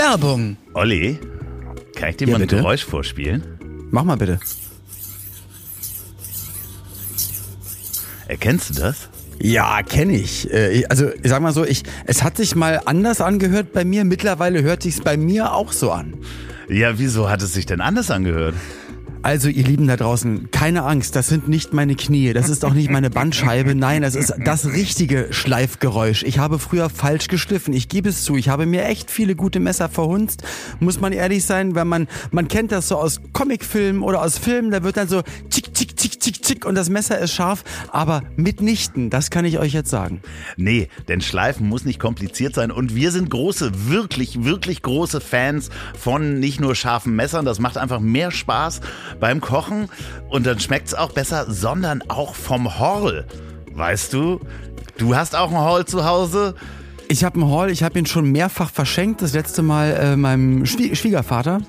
Werbung. Olli, kann ich dir Ja, mal ein bitte? Geräusch vorspielen? Mach mal bitte. Erkennst du das? Ja, kenne ich. Äh, ich- Also ich sag mal so, ich, es hat sich mal anders angehört bei mir. Mittlerweile hört sich's bei mir auch so an. Ja, wieso hat es sich denn anders angehört? Also ihr Lieben da draußen, keine Angst, das sind nicht meine Knie, das ist auch nicht meine Bandscheibe, nein, das ist das richtige Schleifgeräusch. Ich habe früher falsch geschliffen, ich gebe es zu, ich habe mir echt viele gute Messer verhunzt, muss man ehrlich sein, wenn man, man kennt das so aus Comicfilmen oder aus Filmen, da wird dann so tschick, tschick, tschick, tschick und das Messer ist scharf, aber mitnichten, das kann ich euch jetzt sagen. Nee, denn Schleifen muss nicht kompliziert sein und wir sind große, wirklich, wirklich große Fans von nicht nur scharfen Messern, das macht einfach mehr Spaß beim Kochen und dann schmeckt's auch besser, sondern auch vom Horl. Weißt du, du hast auch ein Horl zu Hause? Ich habe einen Haul, ich habe ihn schon mehrfach verschenkt. Das letzte Mal äh, meinem Schwie Schwiegervater.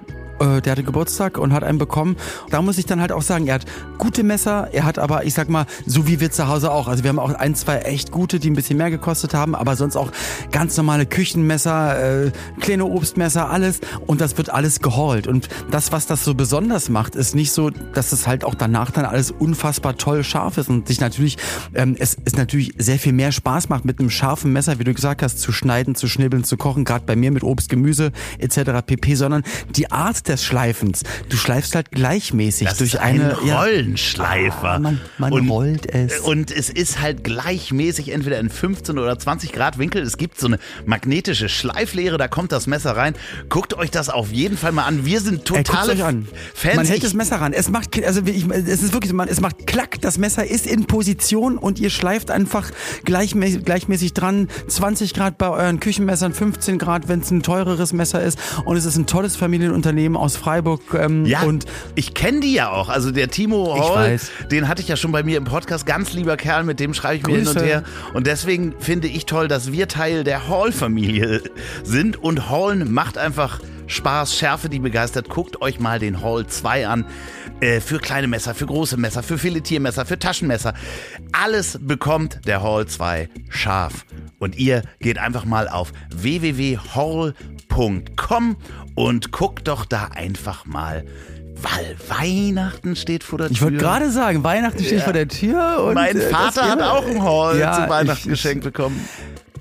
Äh, der hatte Geburtstag und hat einen bekommen. Da muss ich dann halt auch sagen, er hat gute Messer, er hat aber, ich sag mal, so wie wir zu Hause auch. Also wir haben auch ein, zwei echt gute, die ein bisschen mehr gekostet haben, aber sonst auch ganz normale Küchenmesser, äh, kleine Obstmesser, alles. Und das wird alles geholt. Und das, was das so besonders macht, ist nicht so, dass es halt auch danach dann alles unfassbar toll scharf ist und sich natürlich, ähm, es ist natürlich sehr viel mehr Spaß macht, mit einem scharfen Messer, wie du gesagt hast, zu schneiden, zu schnibbeln, zu kochen, gerade bei mir mit Obst, Gemüse etc. pp, sondern die Art des Schleifens. Du schleifst halt gleichmäßig Das durch ist ein eine ja, Rollenschleifer. Ah, man- man rollt es. Und es ist halt gleichmäßig entweder in 15 oder 20 Grad Winkel. Es gibt so eine magnetische Schleiflehre, da kommt das Messer rein. Guckt euch das auf jeden Fall mal an. Wir sind totale an. Fans. Man hält Ich- das Messer ran. Es macht, also ich, es ist wirklich, man, es macht klack. Das Messer ist in Position und ihr schleift einfach gleichmäßig, gleichmäßig dran. 20 Grad bei euren Küchenmessern, 15 Grad, wenn es ein teureres Messer ist. Und es ist ein tolles Familienunternehmen aus Freiburg. Ähm, Ja, und ich kenne die ja auch. Also der Timo Ich Hall, weiß. den hatte ich ja schon bei mir im Podcast. Ganz lieber Kerl, mit dem schreibe ich mir hin und her. Und deswegen finde ich toll, dass wir Teil der Hall-Familie sind. Und Hallen macht einfach Spaß, Schärfe, die begeistert. Guckt euch mal den Hall 2 an. Äh, für kleine Messer, für große Messer, für Filetiermesser, für Taschenmesser. Alles bekommt der Hall 2 scharf. Und ihr geht einfach mal auf www.hall.com und guckt doch da einfach mal, weil Weihnachten steht vor der Tür. ich wollte gerade sagen, Weihnachten steht vor der Tür. Und, Mein äh, Vater hat auch ein Hall Ja, zu Weihnachten geschenkt bekommen.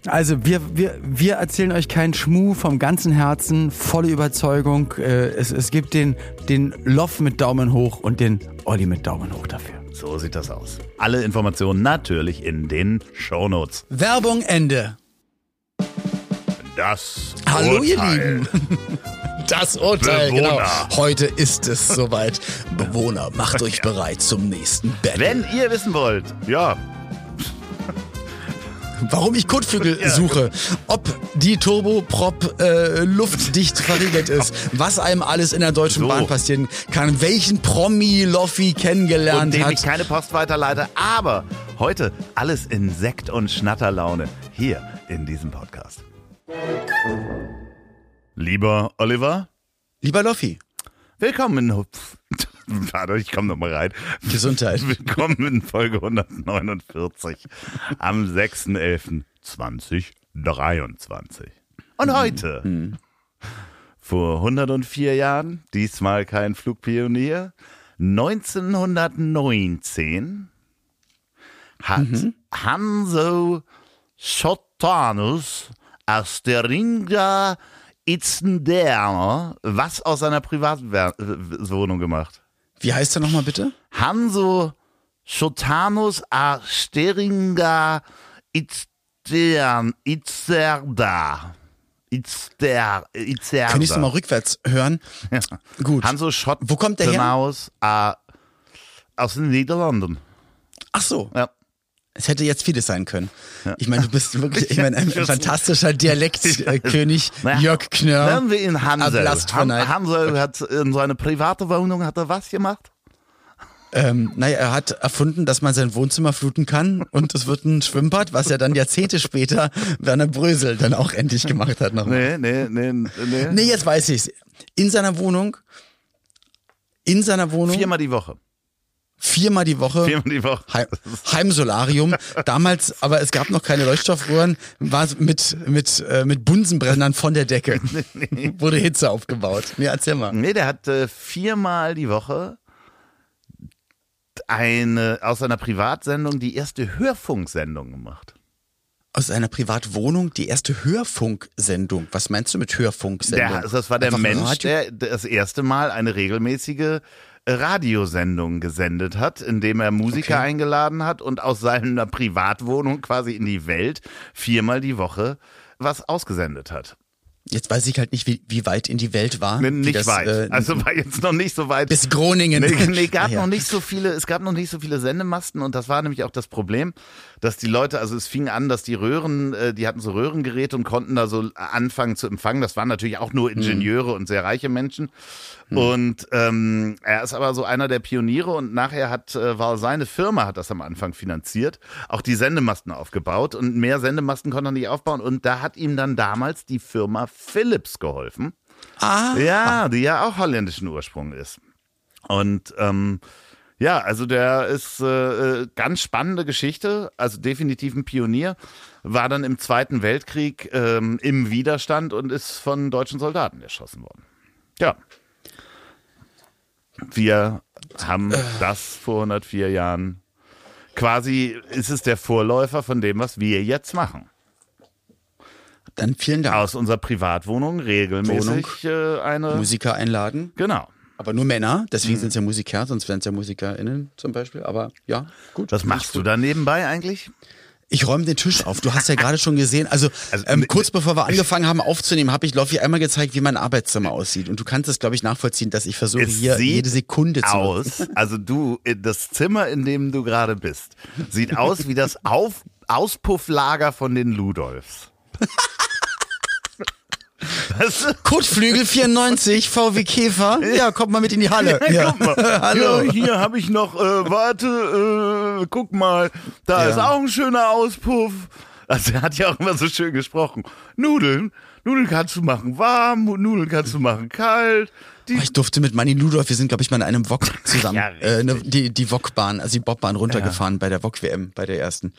Also wir, wir, wir erzählen euch keinen Schmuh vom ganzen Herzen, volle Überzeugung. Äh, es, es gibt den, den Loff mit Daumen hoch und den Olli mit Daumen hoch dafür. So sieht das aus. Alle Informationen natürlich in den Shownotes. Werbung Ende. Das Hallo ihr Urteil. Lieben. Das Urteil, Bewohner. genau. Heute ist es soweit. Bewohner, macht euch bereit zum nächsten Bett. Wenn ihr wissen wollt, ja, Warum ich Kotflügel suche, ob die Turboprop äh, luftdicht verriegelt ist, was einem alles in der Deutschen So. Bahn passieren kann, welchen Promi Loffi und kennengelernt dem ich hat. keine Post weiterleite, aber heute alles in Sekt- und Schnatterlaune hier in diesem Podcast. Lieber Oliver, Lieber Loffi, willkommen in... Warte, ich komme nochmal rein. Gesundheit. Willkommen in Folge 149 am 6.11.2023. Und heute, vor 104 Jahren, diesmal kein Flugpionier, 1919 hat Hanso Schotanus aus der Ringa Itzenderner was aus seiner Privatwohnung gemacht. Wie heißt er nochmal bitte? Hanso Schotanus a Steringa Itzern, Itzerda. Itzder, Itzerda. Kann ich es nochmal rückwärts hören? Gut. Hanso Schott Wo kommt der her? Aus, äh, aus den Niederlanden. Ach so, Ja. Es hätte jetzt vieles sein können. Ich meine, du bist wirklich, ich meine, ein Ja. fantastischer Dialektkönig, Naja, Jörg Knörr. Nennen wir ihn Hansel. Han. Hansel hat in seine private Wohnung hat er was gemacht? Ähm, naja, er hat erfunden, dass man sein Wohnzimmer fluten kann und es wird ein Schwimmbad, was er dann Jahrzehnte später Werner Brösel dann auch endlich gemacht hat. Nochmal. Nee, nee, nee, nee. Nee, jetzt weiß ich's. In seiner Wohnung, in seiner Wohnung, Viermal die Woche. Viermal die Woche. Viermal die Woche. Heim, Heimsolarium. Damals, aber es gab noch keine Leuchtstoffröhren, war es mit, mit, äh, mit Bunsenbrennern von der Decke. Wurde Hitze aufgebaut. Nee, erzähl mal. Nee, der hat äh, viermal die Woche eine aus einer Privatsendung die erste Hörfunksendung gemacht. Aus einer Privatwohnung die erste Hörfunksendung. Was meinst du mit Hörfunksendung? Der, das war der Einfach ein Mensch, der das erste Mal eine regelmäßige Radiosendung gesendet hat, indem er Musiker Okay. eingeladen hat und aus seiner Privatwohnung quasi in die Welt viermal die Woche was ausgesendet hat. Jetzt weiß ich halt nicht, wie, wie weit in die Welt war. Nee, nicht das, weit. äh, also war jetzt noch nicht so weit. bis Groningen. Nee, nee, gab Ah, ja. noch nicht so viele, es gab noch nicht so viele Sendemasten und das war nämlich auch das Problem, dass die Leute, also es fing an, dass die Röhren, äh, die hatten so Röhrengeräte und konnten da so anfangen zu empfangen. Das waren natürlich auch nur Ingenieure und sehr reiche Menschen. Und ähm, er ist aber so einer der Pioniere und nachher hat äh, war seine Firma hat das am Anfang finanziert, auch die Sendemasten aufgebaut und mehr Sendemasten konnte er nicht aufbauen und da hat ihm dann damals die Firma Philips geholfen. Ah, Ja, die ja auch holländischen Ursprung ist. Und ähm, ja, also der ist äh, äh, ganz spannende Geschichte, also definitiv ein Pionier, war dann im Zweiten Weltkrieg ähm, im Widerstand und ist von deutschen Soldaten erschossen worden. Ja. Wir haben das vor 104 Jahren. Quasi ist es der Vorläufer von dem, was wir jetzt machen. dann vielen Dank. Aus unserer Privatwohnung regelmäßig äh, eine. Musiker einladen. Genau. Aber nur Männer, deswegen Hm. sind es ja Musiker, sonst wären es ja MusikerInnen zum Beispiel. Aber ja, gut. Was machst du da nebenbei eigentlich? Ich räume den Tisch auf. Du hast ja gerade schon gesehen, also, Also, ähm, ne- kurz bevor wir angefangen haben aufzunehmen, habe ich Loffi einmal gezeigt, wie mein Arbeitszimmer aussieht. Und du kannst es, glaube ich, nachvollziehen, dass ich versuche, hier jede Sekunde zu aus. Also du, das Zimmer, in dem du gerade bist, sieht aus wie das Auf Auspufflager von den Ludolfs. Du? Kotflügel 94, VW Käfer. Ja, kommt mal mit in die Halle. Ja. Mal. Hallo. Ja, hier habe ich noch, äh, warte, äh, guck mal, da Ja. ist auch ein schöner Auspuff. Also er hat ja auch immer so schön gesprochen. Nudeln, Nudeln kannst du machen warm, Nudeln kannst du machen kalt. Oh, ich durfte mit Manni Ludolf, wir sind, glaube ich, mal in einem Wok zusammen, Ja, äh, ne, die, die Wok-Bahn, also die Bobbahn runtergefahren bei der Wok-WM, bei der ersten.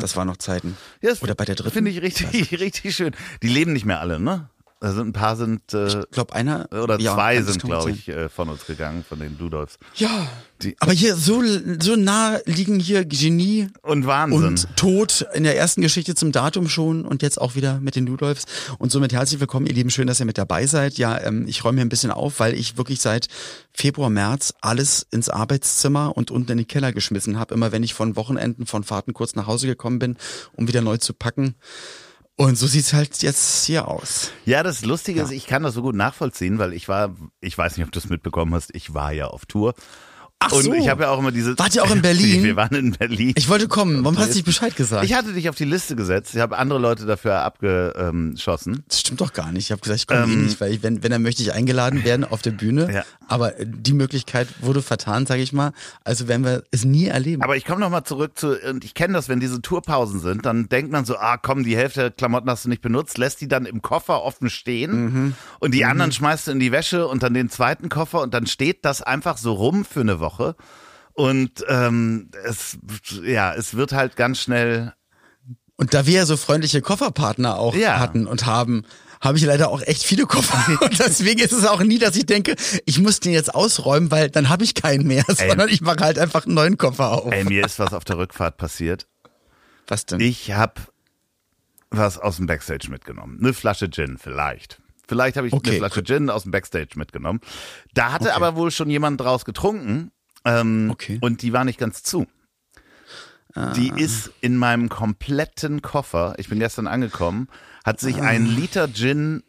Das war noch Zeiten. Hm. Ja, Oder bei der dritten. Finde ich richtig, richtig schön. Die leben nicht mehr alle, ne? Also ein paar sind, äh, Ich glaube, einer. oder ja, zwei sind, glaube ich, äh, von uns gegangen, von den Ludolfs. Ja. Die- Aber hier so, so nah liegen hier Genie Und Wahnsinn. und Tod in der ersten Geschichte zum Datum schon und jetzt auch wieder mit den Ludolfs. Und somit herzlich willkommen, ihr Lieben. Schön, dass ihr mit dabei seid. Ja, ähm, ich räume hier ein bisschen auf, weil ich wirklich seit Februar, März alles ins Arbeitszimmer und unten in den Keller geschmissen habe. Immer wenn ich von Wochenenden, von Fahrten kurz nach Hause gekommen bin, um wieder neu zu packen. Und so sieht's halt jetzt hier aus. Ja, das Lustige ist, ich kann das so gut nachvollziehen, weil ich war, ich weiß nicht, ob du es mitbekommen hast, ich war ja auf Tour. Ach und so. ich habe ja auch immer diese. Wart ihr auch in Berlin? Wir waren in Berlin. Ich wollte kommen. Warum hast du nicht Bescheid gesagt? Ich hatte dich auf die Liste gesetzt. Ich habe andere Leute dafür abgeschossen. Das stimmt doch gar nicht. Ich habe gesagt, ich komme eh Ähm, nicht, weil ich, wenn, wenn, dann möchte ich eingeladen werden auf der Bühne. Ja. Aber die Möglichkeit wurde vertan, sage ich mal. Also werden wir es nie erleben. Aber ich komme nochmal zurück zu, und ich kenne das, wenn diese Tourpausen sind, dann denkt man so, ah komm, die Hälfte der Klamotten hast du nicht benutzt, lässt die dann im Koffer offen stehen und die anderen schmeißt du in die Wäsche und dann den zweiten Koffer und dann steht das einfach so rum für eine Woche. Und ähm, es, ja, es wird halt ganz schnell Und da wir ja so freundliche Kofferpartner auch Ja. hatten und haben, habe ich leider auch echt viele Koffer. Und deswegen ist es auch nie, dass ich denke, ich muss den jetzt ausräumen, weil dann habe ich keinen mehr, sondern ich mache halt einfach einen neuen Koffer auf. Ey, mir ist was auf der Rückfahrt passiert. Was denn? Ich habe was aus dem Backstage mitgenommen. Eine Flasche Gin vielleicht. Vielleicht habe ich Okay, eine Flasche. Gin aus dem Backstage mitgenommen. Da hatte Okay. aber wohl schon jemand draus getrunken ähm, Okay. und die war nicht ganz zu. Die Ah. ist in meinem kompletten Koffer, ich bin gestern angekommen, hat sich ein Ah. Liter Gin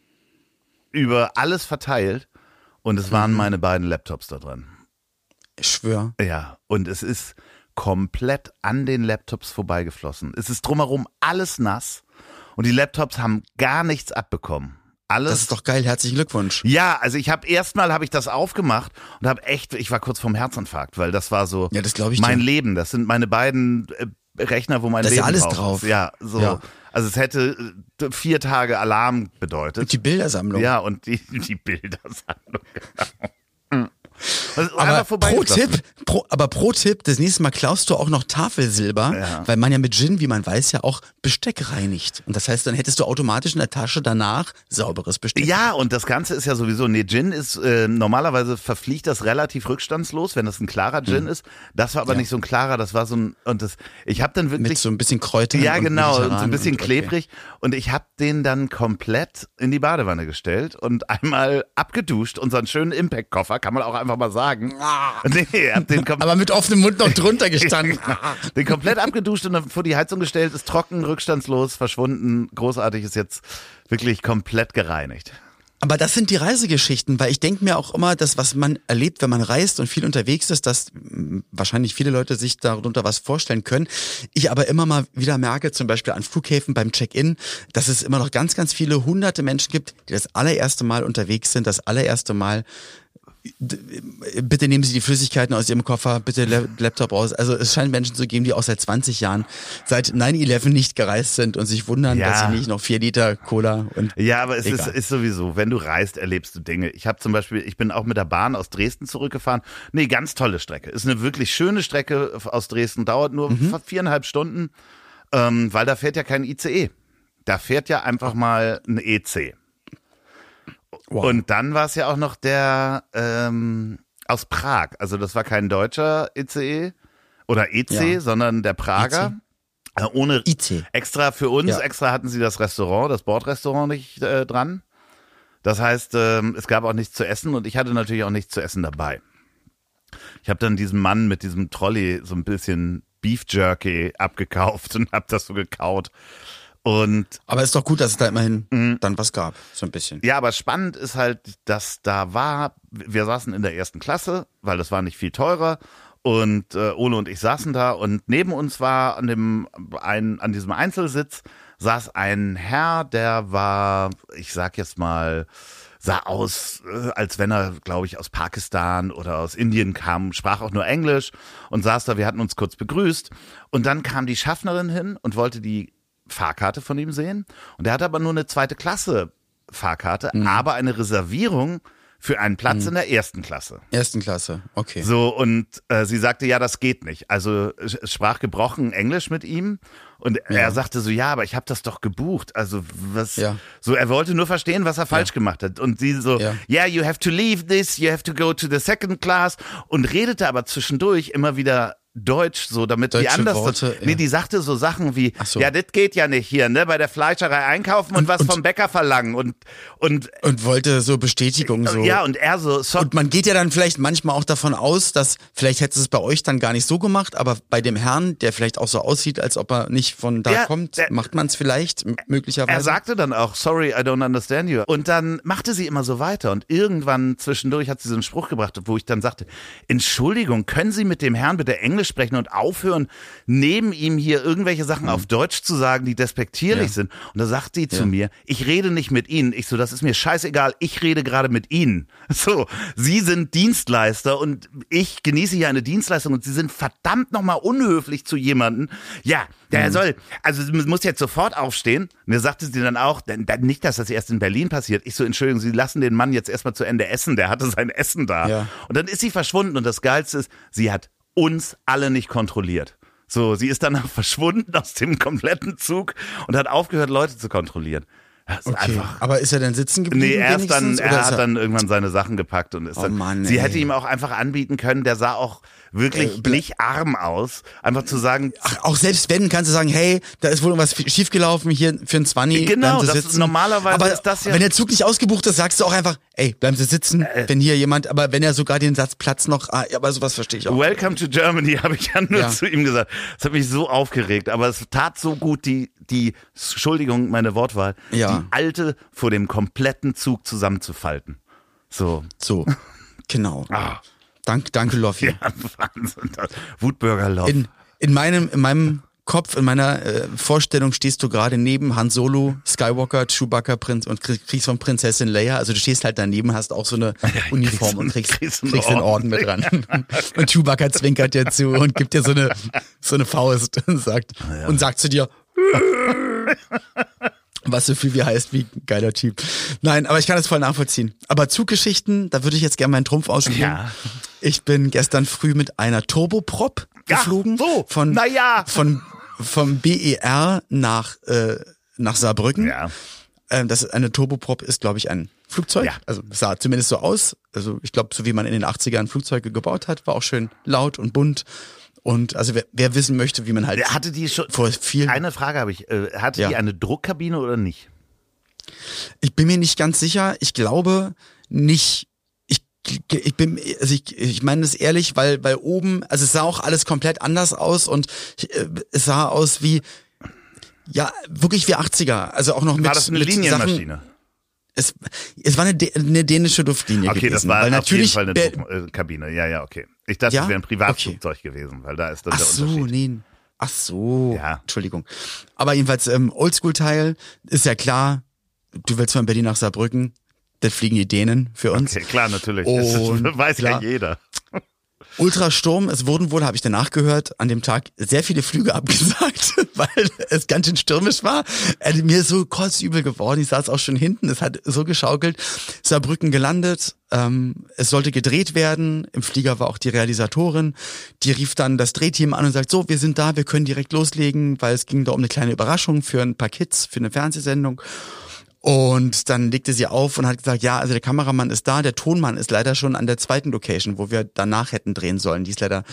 über alles verteilt und es Mhm. waren meine beiden Laptops da drin. ich schwör. Ja, und es ist komplett an den Laptops vorbeigeflossen. Es ist drumherum alles nass und die Laptops haben gar nichts abbekommen. Alles. Das ist doch geil. Herzlichen Glückwunsch. ja, also ich habe erstmal habe ich das aufgemacht und habe echt, ich war kurz vorm Herzinfarkt, weil das war so Ja, das ich mein dir. Leben. Das sind meine beiden äh, Rechner, wo mein Da ist ja Leben alles drauf. ist. Ja, so. Ja. Also es hätte äh, vier Tage Alarm bedeutet. Die Bildersammlung. Ja, und die, die Bildersammlung. Was- Aber einfach pro Tipp, pro, aber pro Tipp, das nächste Mal klaust du auch noch Tafelsilber, Ja. weil man ja mit Gin, wie man weiß, ja auch Besteck reinigt. Und das heißt, dann hättest du automatisch in der Tasche danach sauberes Besteck. Ja, und das Ganze ist ja sowieso, nee, Gin ist, äh, normalerweise verfliegt das relativ rückstandslos, wenn das ein klarer Gin ist. Das war aber nicht so ein klarer, das war so ein, und das, ich habe dann wirklich. Mit so ein bisschen Kräutern. ja, genau, und so ein bisschen und- okay. klebrig. Und ich habe den dann komplett in die Badewanne gestellt und einmal abgeduscht, unseren schönen Impact-Koffer, kann man auch einfach mal sagen. Nee, hab den Aber mit offenem Mund noch drunter gestanden. den komplett abgeduscht und vor die Heizung gestellt, ist trocken, rückstandslos, verschwunden, großartig, ist jetzt wirklich komplett gereinigt. Aber das sind die Reisegeschichten, weil ich denke mir auch immer, das, was man erlebt, wenn man reist und viel unterwegs ist, dass mh, wahrscheinlich viele Leute sich darunter was vorstellen können. Ich aber immer mal wieder merke, zum Beispiel an Flughäfen beim Check-in, dass es immer noch ganz, ganz viele hunderte Menschen gibt, die das allererste Mal unterwegs sind, das allererste Mal bitte nehmen Sie die Flüssigkeiten aus Ihrem Koffer, bitte La- Laptop raus. Also es scheint Menschen zu geben, die auch seit 20 Jahren, seit 9-11 nicht gereist sind und sich wundern, Ja. dass sie nicht noch vier Liter Cola und Ja, aber es ist, ist sowieso, wenn du reist, erlebst du Dinge. Ich habe zum Beispiel, ich bin auch mit der Bahn aus Dresden zurückgefahren. Nee, ganz tolle Strecke. Ist eine wirklich schöne Strecke aus Dresden, dauert nur Mhm. viereinhalb Stunden, ähm, weil da fährt ja kein ICE. Da fährt ja einfach mal ein EC. Wow. Und dann war es ja auch noch der ähm, aus Prag. Also das war kein deutscher ICE oder EC, Ja. sondern der Prager. Äh, ohne IC. extra für uns, Ja. extra hatten sie das Restaurant, das Bordrestaurant nicht äh, dran. Das heißt, ähm, es gab auch nichts zu essen und ich hatte natürlich auch nichts zu essen dabei. Ich habe dann diesem Mann mit diesem Trolley so ein bisschen Beef Jerky abgekauft und habe das so gekaut. Und Aber ist doch gut, dass es da immerhin Mhm. dann was gab, so ein bisschen. ja, aber spannend ist halt, dass da war, wir saßen in der ersten Klasse, weil das war nicht viel teurer. Und äh, Ole und ich saßen da und neben uns war an dem ein, an diesem Einzelsitz saß ein Herr, der war, ich sag jetzt mal, sah aus, äh, als wenn er, glaube ich, aus Pakistan oder aus Indien kam, sprach auch nur Englisch und saß da, wir hatten uns kurz begrüßt. Und dann kam die Schaffnerin hin und wollte die Fahrkarte von ihm sehen. Und er hatte aber nur eine zweite Klasse Fahrkarte, aber eine Reservierung für einen Platz in der ersten Klasse. Ersten Klasse, okay. So, und äh, sie sagte, ja, das geht nicht. Also sprach gebrochen Englisch mit ihm. Und er sagte so, ja, aber ich habe das doch gebucht. Also was? Ja. So, er wollte nur verstehen, was er falsch gemacht hat. Und sie so, Ja. yeah, you have to leave this, you have to go to the second class. Und redete aber zwischendurch immer wieder Deutsch, so damit die Deutsche anders. Worte, nee, ja. die sagte so Sachen wie, so. ja, das geht ja nicht hier, ne, bei der Fleischerei einkaufen und, was und- vom Bäcker verlangen. Und, und Und wollte so Bestätigung so. ja, und er so, so Und man geht ja dann vielleicht manchmal auch davon aus, dass vielleicht hätte es bei euch dann gar nicht so gemacht, aber bei dem Herrn, der vielleicht auch so aussieht, als ob er nicht von da Ja, kommt, der- macht man es vielleicht möglicherweise. Er sagte dann auch, sorry, I don't understand you. Und dann machte sie immer so weiter. Und irgendwann zwischendurch hat sie so einen Spruch gebracht, wo ich dann sagte, Entschuldigung, können Sie mit dem Herrn bitte Englisch sprechen und aufhören, neben ihm hier irgendwelche Sachen auf Deutsch zu sagen, die despektierlich Mhm. Ja. sind. Und da sagt sie zu Ja. mir, ich rede nicht mit Ihnen. Ich so, das ist mir scheißegal, ich rede gerade mit Ihnen. So, Sie sind Dienstleister und ich genieße hier eine Dienstleistung und Sie sind verdammt nochmal unhöflich zu jemandem. Ja, der Mhm. soll, also muss jetzt sofort aufstehen. Mir sagte sie dann auch, nicht, dass das erst in Berlin passiert. Ich so, Entschuldigung, Sie lassen den Mann jetzt erstmal zu Ende essen. Der hatte sein Essen da. Ja. Und dann ist sie verschwunden und das Geilste ist, sie hat uns alle nicht kontrolliert. So, sie ist danach verschwunden aus dem kompletten Zug und hat aufgehört, Leute zu kontrollieren. Ist okay. einfach. Aber ist er denn sitzen geblieben? Nee, er ist dann, er ist hat dann irgendwann seine Sachen gepackt und ist Oh dann. Mann, sie hätte ihm auch einfach anbieten können, der sah auch wirklich Äh, arm aus. Einfach zu sagen, Ach, auch selbst wenn, kannst du sagen, hey, da ist wohl irgendwas schiefgelaufen hier für ein Zwanni. Genau, bleiben Sie das ist- sitzen. normalerweise aber ist das ja- Wenn der Zug nicht ausgebucht ist, sagst du auch einfach, ey, bleiben Sie sitzen, Äh. wenn hier jemand, aber wenn er sogar den Satz Platz noch, ah, aber sowas verstehe ich auch. Welcome to Germany, habe ich ja nur Ja. zu ihm gesagt. Das hat mich so aufgeregt, aber es tat so gut, die, die, Entschuldigung, meine Wortwahl, Ja. die alte vor dem kompletten Zug zusammenzufalten. So. So, genau. Ah, Dank, danke, Loffi. ja, Wahnsinn. Wutbürger Love. In, in meinem, in meinem Kopf, in meiner äh, Vorstellung stehst du gerade neben Han Solo, Skywalker, Chewbacca Prinz und krieg- kriegst von Prinzessin Leia. Also du stehst halt daneben, hast auch so eine Uniform kriegst und einen- kriegst, kriegst kriegst, einen den Orden mit dran. und Chewbacca zwinkert dir zu und gibt dir so eine, so eine Faust und sagt, und sagt zu dir, was so viel wie heißt, wie geiler Typ. Nein, aber ich kann das voll nachvollziehen. Aber Zuggeschichten, da würde ich jetzt gerne meinen Trumpf ausspielen. ja. Ich bin gestern früh mit einer Turboprop Ja, geflogen. so, Von, na ja. von, vom BER nach, äh, nach Saarbrücken. Ja. Ähm, das ist eine Turboprop ist, glaube ich, ein Flugzeug. Ja. Also sah zumindest so aus. Also ich glaube, so wie man in den 80ern Flugzeuge gebaut hat, war auch schön laut und bunt. Und also wer, wer wissen möchte, wie man halt Hatte die schon. vor vielen Eine Frage habe ich. Äh, hatte Ja. die eine Druckkabine oder nicht? Ich bin mir nicht ganz sicher. Ich glaube nicht. Ich, ich bin, also ich, ich meine das ehrlich, weil, weil oben, also es sah auch alles komplett anders aus und äh, es sah aus wie, ja, wirklich wie 80er. Also auch noch mit, War das eine mit Sachen. Es, es war eine, eine dänische Luftlinie Okay, gewesen. das war weil auf jeden natürlich Fall eine Ber- Druckkabine. Ja, ja, okay. Ich dachte, Ja? es wäre ein Privatflugzeug gewesen, weil da ist dann Ach der so, Unterschied. nee. Ach so. Ja. Entschuldigung. Aber jedenfalls, ähm, Oldschool-Teil ist ja klar, du willst von Berlin nach Saarbrücken, das fliegen die Dänen für uns. Okay, klar, natürlich. Und das weiß klar. ja jeder. Ultrasturm, es wurden wohl, habe ich danach gehört, an dem Tag sehr viele Flüge abgesagt, weil es ganz schön stürmisch war. Äh, mir ist so kotzübel geworden, ich saß auch schon hinten, es hat so geschaukelt. Saarbrücken gelandet, ähm, es sollte gedreht werden, im Flieger war auch die Realisatorin, die rief dann das Drehteam an und sagt, so, wir sind da, wir können direkt loslegen, weil es ging da um eine kleine Überraschung für ein paar Kids, für eine Fernsehsendung. Und dann legte sie auf und hat gesagt, ja, also der Kameramann ist da, der Tonmann ist leider schon an der zweiten Location, wo wir danach hätten drehen sollen. Die ist leider,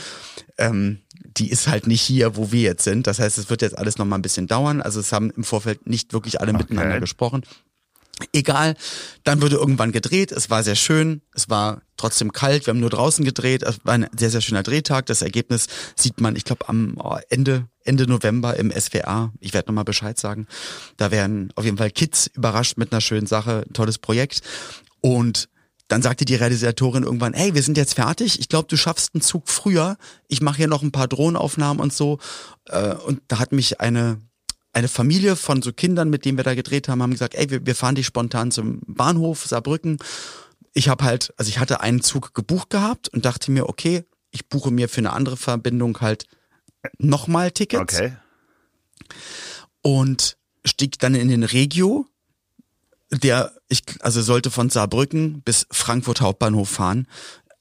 ähm, die ist halt nicht hier, wo wir jetzt sind. Das heißt, es wird jetzt alles nochmal ein bisschen dauern. Also es haben im Vorfeld nicht wirklich alle miteinander gesprochen. Egal, dann wurde irgendwann gedreht, es war sehr schön, es war trotzdem kalt, wir haben nur draußen gedreht, es war ein sehr, sehr schöner Drehtag. Das Ergebnis sieht man, ich glaube, am oh, Ende, Ende November im SWA. Ich werde nochmal Bescheid sagen. Da werden auf jeden Fall Kids überrascht mit einer schönen Sache, ein tolles Projekt. Und dann sagte die Realisatorin irgendwann, hey, wir sind jetzt fertig, ich glaube, du schaffst einen Zug früher, ich mache hier noch ein paar Drohnenaufnahmen und so. Äh, Und da hat mich eine eine Familie von so Kindern, mit denen wir da gedreht haben, haben gesagt, ey, wir, wir fahren dich spontan zum Bahnhof Saarbrücken. Ich habe halt, also ich hatte einen Zug gebucht gehabt und dachte mir, okay, ich buche mir für eine andere Verbindung halt nochmal Tickets Okay. und stieg dann in den Regio, der ich also sollte von Saarbrücken bis Frankfurt Hauptbahnhof fahren,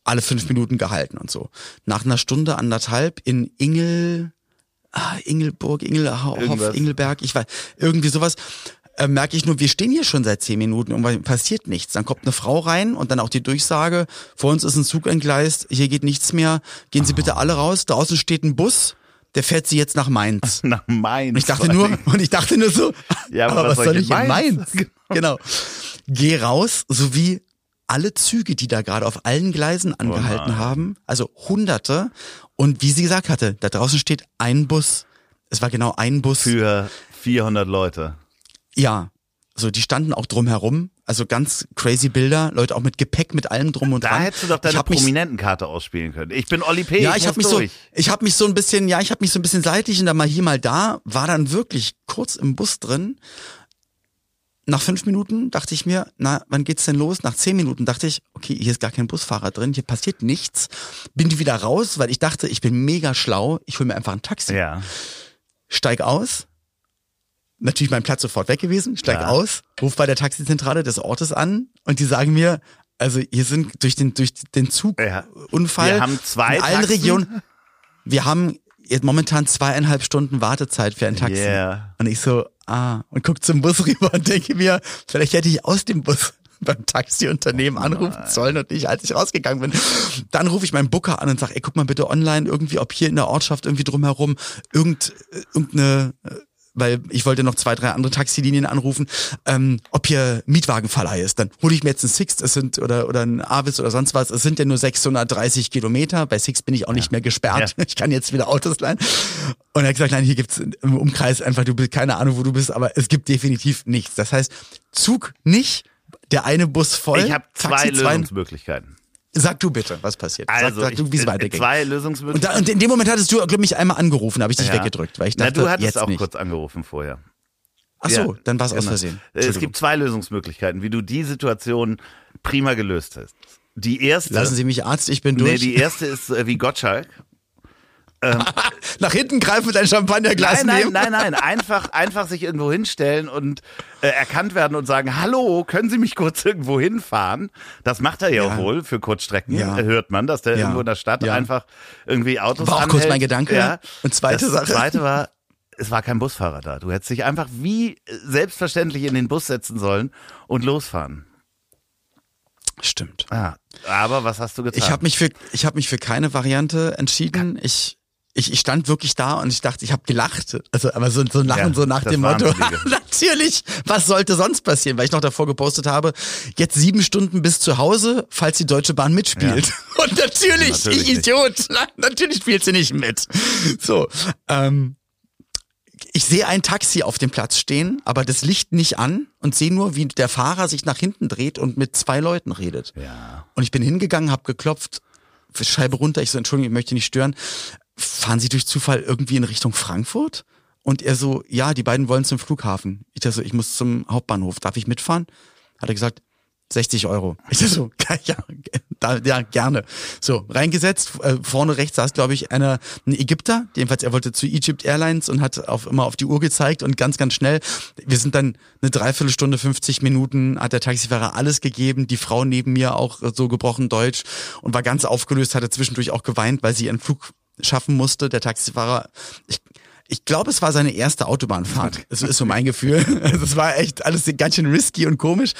alle fünf Minuten gehalten und so. Nach einer Stunde anderthalb in Ingel, ah, Ingelburg, Ingelhoff. Ingelberg, ich weiß, irgendwie sowas. Äh, merke ich nur, wir stehen hier schon seit zehn Minuten und passiert nichts. Dann kommt eine Frau rein und dann auch die Durchsage, vor uns ist ein Zug entgleist, hier geht nichts mehr, gehen Sie bitte alle raus, draußen steht ein Bus, der fährt Sie jetzt nach Mainz. Nach Mainz. Und ich dachte nur, und ich dachte nur so, Ja, aber aber, was was soll ich in in Mainz? Mainz? Genau. Geh raus, sowie alle Züge, die da gerade auf allen Gleisen angehalten nein. haben, also hunderte. Und wie sie gesagt hatte, da draußen steht ein Bus. Es war genau ein Bus. Für 400 Leute. ja. So, die standen auch drumherum. Also ganz crazy Bilder. Leute auch mit Gepäck, mit allem drum und Da dran. hättest du doch deine Prominentenkarte ausspielen können. Ich bin Olli P. Ja, ich, ich habe mich so, durch. ich habe mich so ein bisschen, ja, ich habe mich so ein bisschen seitlich und dann mal hier mal da, war dann wirklich kurz im Bus drin. Nach fünf Minuten dachte ich mir, na, wann geht's denn los? Nach zehn Minuten dachte ich, okay, hier ist gar kein Busfahrer drin, hier passiert nichts. Bin die wieder raus, weil ich dachte, ich bin mega schlau, ich hole mir einfach ein Taxi. Ja. Steig aus. Natürlich mein Platz sofort weg gewesen. Steig Ja. aus, ruf bei der Taxizentrale des Ortes an und die sagen mir, also hier sind durch den durch den Ja. Zugunfall Wir haben zwei in allen Taxen. Regionen. Wir haben jetzt momentan zweieinhalb Stunden Wartezeit für ein Taxi. Yeah. Und ich so, ah, und guck zum Bus rüber und denke mir, vielleicht hätte ich aus dem Bus beim Taxiunternehmen anrufen sollen und nicht, als ich rausgegangen bin. Dann rufe ich meinen Booker an und sage, ey, guck mal bitte online irgendwie, ob hier in der Ortschaft irgendwie drumherum irgend, äh, irgendeine, äh, weil ich wollte noch zwei, drei andere Taxilinien anrufen, ähm, ob hier Mietwagenverleih ist. Dann hole ich mir jetzt einen Sixt, es sind oder oder ein Avis oder sonst was. Es sind ja nur 630 Kilometer. Bei Sixt bin ich auch nicht mehr gesperrt. Ja. Ich kann jetzt wieder Autos leihen. Und er hat gesagt, nein, hier gibt's im Umkreis einfach, du bist keine Ahnung, wo du bist, aber es gibt definitiv nichts. Das heißt, Zug nicht, der eine Bus voll. Ich habe zwei Taxi Lösungsmöglichkeiten. Sag du bitte, was passiert. Also, sag, sag du, wie es weitergeht. zwei Und, Lösungsmöglichkeiten. da, und in dem Moment hattest du, glaube mich einmal angerufen, habe ich dich Ja. weggedrückt, weil ich Na, dachte, du hattest jetzt auch nicht. kurz angerufen vorher. Ach so, Ja. dann war es aus Genau. Versehen. Äh, Es gibt zwei Lösungsmöglichkeiten, wie du die Situation prima gelöst hast. Die erste, Lassen Sie mich Arzt, ich bin durch. nee, die erste ist äh, wie Gottschalk. Nach hinten greifen mit einem Champagnerglas Nein, nein, nein, nein. Einfach, einfach sich irgendwo hinstellen und äh, erkannt werden und sagen, hallo, können Sie mich kurz irgendwo hinfahren? Das macht er ja, Ja. wohl für Kurzstrecken, Ja. äh, hört man, dass der Ja. irgendwo in der Stadt Ja. einfach irgendwie Autos War auch kurz anhält. mein Gedanke. Ja. Und zweite das Sache. zweite war, es war kein Busfahrer da. Du hättest dich einfach wie selbstverständlich in den Bus setzen sollen und losfahren. Stimmt. Ah, aber was hast du getan? Ich habe mich für ich habe mich für keine Variante entschieden. Ich ich, ich stand wirklich da und ich dachte, ich habe gelacht. Also aber so, so ein Lachen Ja, so nach dem Motto. Natürlich, was sollte sonst passieren? Weil ich noch davor gepostet habe, jetzt sieben Stunden bis zu Hause, falls die Deutsche Bahn mitspielt. Und natürlich, Natürlich ich nicht. Idiot, natürlich spielt sie nicht mit. So, ähm, ich sehe ein Taxi auf dem Platz stehen, aber das Licht nicht an und sehe nur, wie der Fahrer sich nach hinten dreht und mit zwei Leuten redet. ja. Und ich bin hingegangen, habe geklopft, Scheibe runter, ich so, Entschuldigung, ich möchte nicht stören. Fahren Sie durch Zufall irgendwie in Richtung Frankfurt? Und er so, ja, die beiden wollen zum Flughafen. Ich dachte so, ich muss zum Hauptbahnhof. Darf ich mitfahren? Hat er gesagt, 60 Euro. Ich dachte so, ja, da, ja gerne. So, reingesetzt. Äh, vorne rechts saß, glaube ich, einer, ein Ägypter. Jedenfalls, er wollte zu Egypt Airlines und hat auf, immer auf die Uhr gezeigt und ganz, ganz schnell. Wir sind dann eine Dreiviertelstunde, 50 Minuten, hat der Taxifahrer alles gegeben. Die Frau neben mir auch so gebrochen Deutsch und war ganz aufgelöst, hatte zwischendurch auch geweint, weil sie ihren Flug schaffen musste. Der Taxifahrer, ich, ich glaube, es war seine erste Autobahnfahrt. Das ist so mein Gefühl. Es war echt alles ganz schön risky und komisch.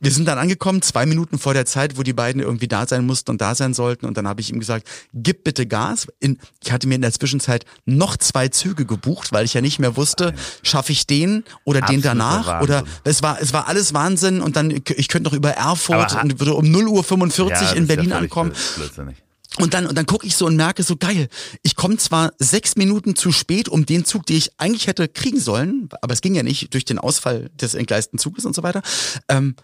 Wir sind dann angekommen, zwei Minuten vor der Zeit, wo die beiden irgendwie da sein mussten und da sein sollten. Und dann habe ich ihm gesagt, gib bitte Gas. In, ich hatte mir in der Zwischenzeit noch zwei Züge gebucht, weil ich ja nicht mehr wusste, schaffe ich den oder den Absoluter danach. Wahnsinn. Oder es war, es war alles Wahnsinn. Und dann, ich könnte noch über Erfurt Aber und würde um 0 Uhr 45 ja, in ja Berlin völlig ankommen. blöd- Blödsinnig. Und dann, und dann gucke ich so und merke so geil. Ich komme zwar sechs Minuten zu spät um den Zug, den ich eigentlich hätte kriegen sollen, aber es ging ja nicht durch den Ausfall des entgleisten Zuges und so weiter. Ähm,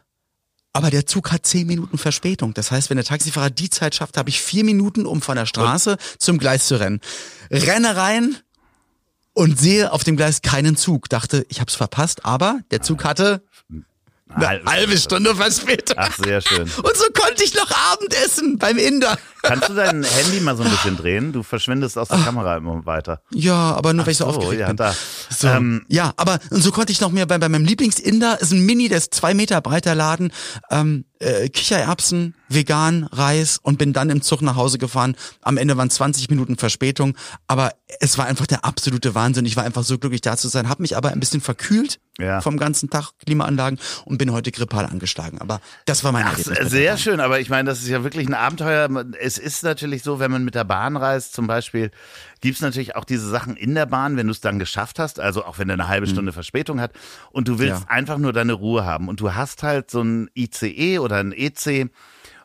aber der Zug hat zehn Minuten Verspätung. Das heißt, wenn der Taxifahrer die Zeit schafft, habe ich vier Minuten, um von der Straße zum Gleis zu rennen. Renne rein und sehe auf dem Gleis keinen Zug. Dachte, ich habe es verpasst, aber der Zug hatte eine Halbe halbe Stunde Verspätung. Ach, sehr schön. Und so konnte ich noch Abendessen beim Inder. Kannst du dein Handy mal so ein bisschen drehen? Du verschwindest aus der Kamera immer weiter. Ja, aber nur weil ich so so, aufgeregt ja, bin. da. So. Ähm, ja, aber und so konnte ich noch mehr bei, bei meinem Lieblingsinder, ist ein Mini, der ist zwei Meter breiter Laden, ähm, äh, Kichererbsen, vegan, Reis und bin dann im Zug nach Hause gefahren. Am Ende waren 20 Minuten Verspätung, aber es war einfach der absolute Wahnsinn. Ich war einfach so glücklich da zu sein, habe mich aber ein bisschen verkühlt Ja. vom ganzen Tag Klimaanlagen und bin heute grippal angeschlagen. Aber das war mein Ach, Erlebnis. sehr schön, aber ich meine, das ist ja wirklich ein Abenteuer. Es ist natürlich so, wenn man mit der Bahn reist, zum Beispiel, gibt's natürlich auch diese Sachen in der Bahn, wenn du es dann geschafft hast, also auch wenn er eine halbe Stunde Verspätung hat und du willst Ja. einfach nur deine Ruhe haben und du hast halt so ein ICE oder ein EC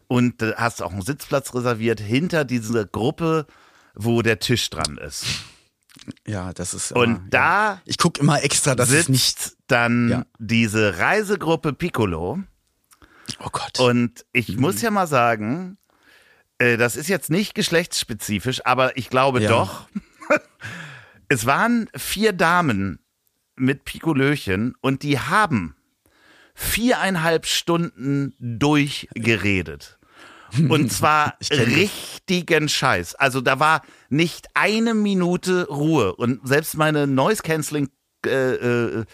und äh, hast auch einen Sitzplatz reserviert hinter dieser Gruppe, wo der Tisch dran ist. Ja, das ist. Und immer, da ja. ich gucke immer extra, dass es nicht. dann Ja. diese Reisegruppe Piccolo. Oh Gott. Und ich muss ja mal sagen, äh, das ist jetzt nicht geschlechtsspezifisch, aber ich glaube Ja. doch. es waren vier Damen mit Pikolöchen und die haben viereinhalb Stunden durchgeredet. Und zwar richtigen Scheiß. Also da war nicht eine Minute Ruhe. Und selbst meine Noise Cancelling äh, äh,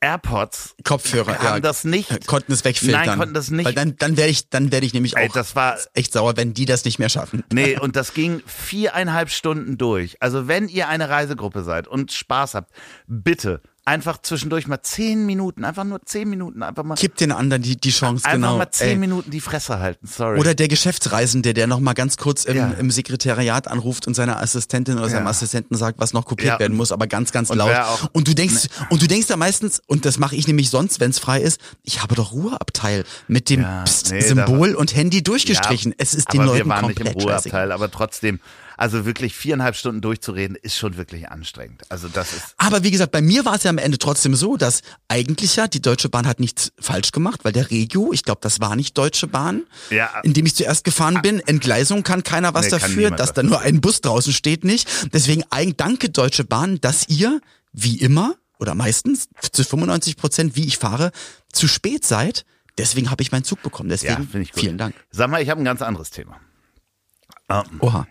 AirPods Kopfhörer, haben ja, das nicht. konnten es wegfiltern. Nein, konnten das nicht. Weil dann, dann werde ich, dann werde ich nämlich auch Ey, das war echt sauer, wenn die das nicht mehr schaffen. Nee, und das ging viereinhalb Stunden durch. Also wenn ihr eine Reisegruppe seid und Spaß habt, bitte einfach zwischendurch mal zehn Minuten, einfach nur zehn Minuten, einfach mal, Gib den anderen die, die Chance, einfach genau. mal zehn ey. Minuten die Fresse halten. Sorry. Oder der Geschäftsreisende, der noch mal ganz kurz im, Ja. im Sekretariat anruft und seiner Assistentin oder seinem Ja. Assistenten sagt, was noch kopiert Ja. werden muss, aber ganz, ganz Und laut. und du denkst, und du denkst da meistens, und das mache ich nämlich sonst, wenn es frei ist, ich habe doch Ruheabteil mit dem nee, Symbol und Handy durchgestrichen. Es ist den Leuten waren nicht im komplett. Ruheabteil, aber trotzdem, also wirklich viereinhalb Stunden durchzureden, ist schon wirklich anstrengend. Also das ist, Aber wie gesagt, bei mir war es ja am Ende trotzdem so, dass eigentlich ja die Deutsche Bahn hat nichts falsch gemacht, weil der Regio, ich glaube, das war nicht Deutsche Bahn, Ja. in dem ich zuerst gefahren bin. Entgleisung kann keiner was Nee, dafür, dass da nur ein Bus draußen steht nicht. Deswegen ein Danke Deutsche Bahn, dass ihr wie immer oder meistens zu 95 Prozent, wie ich fahre, zu spät seid. Deswegen habe ich meinen Zug bekommen. ja, Deswegen gut. vielen Dank. Sag mal, ich habe ein ganz anderes Thema. Ähm, Oha.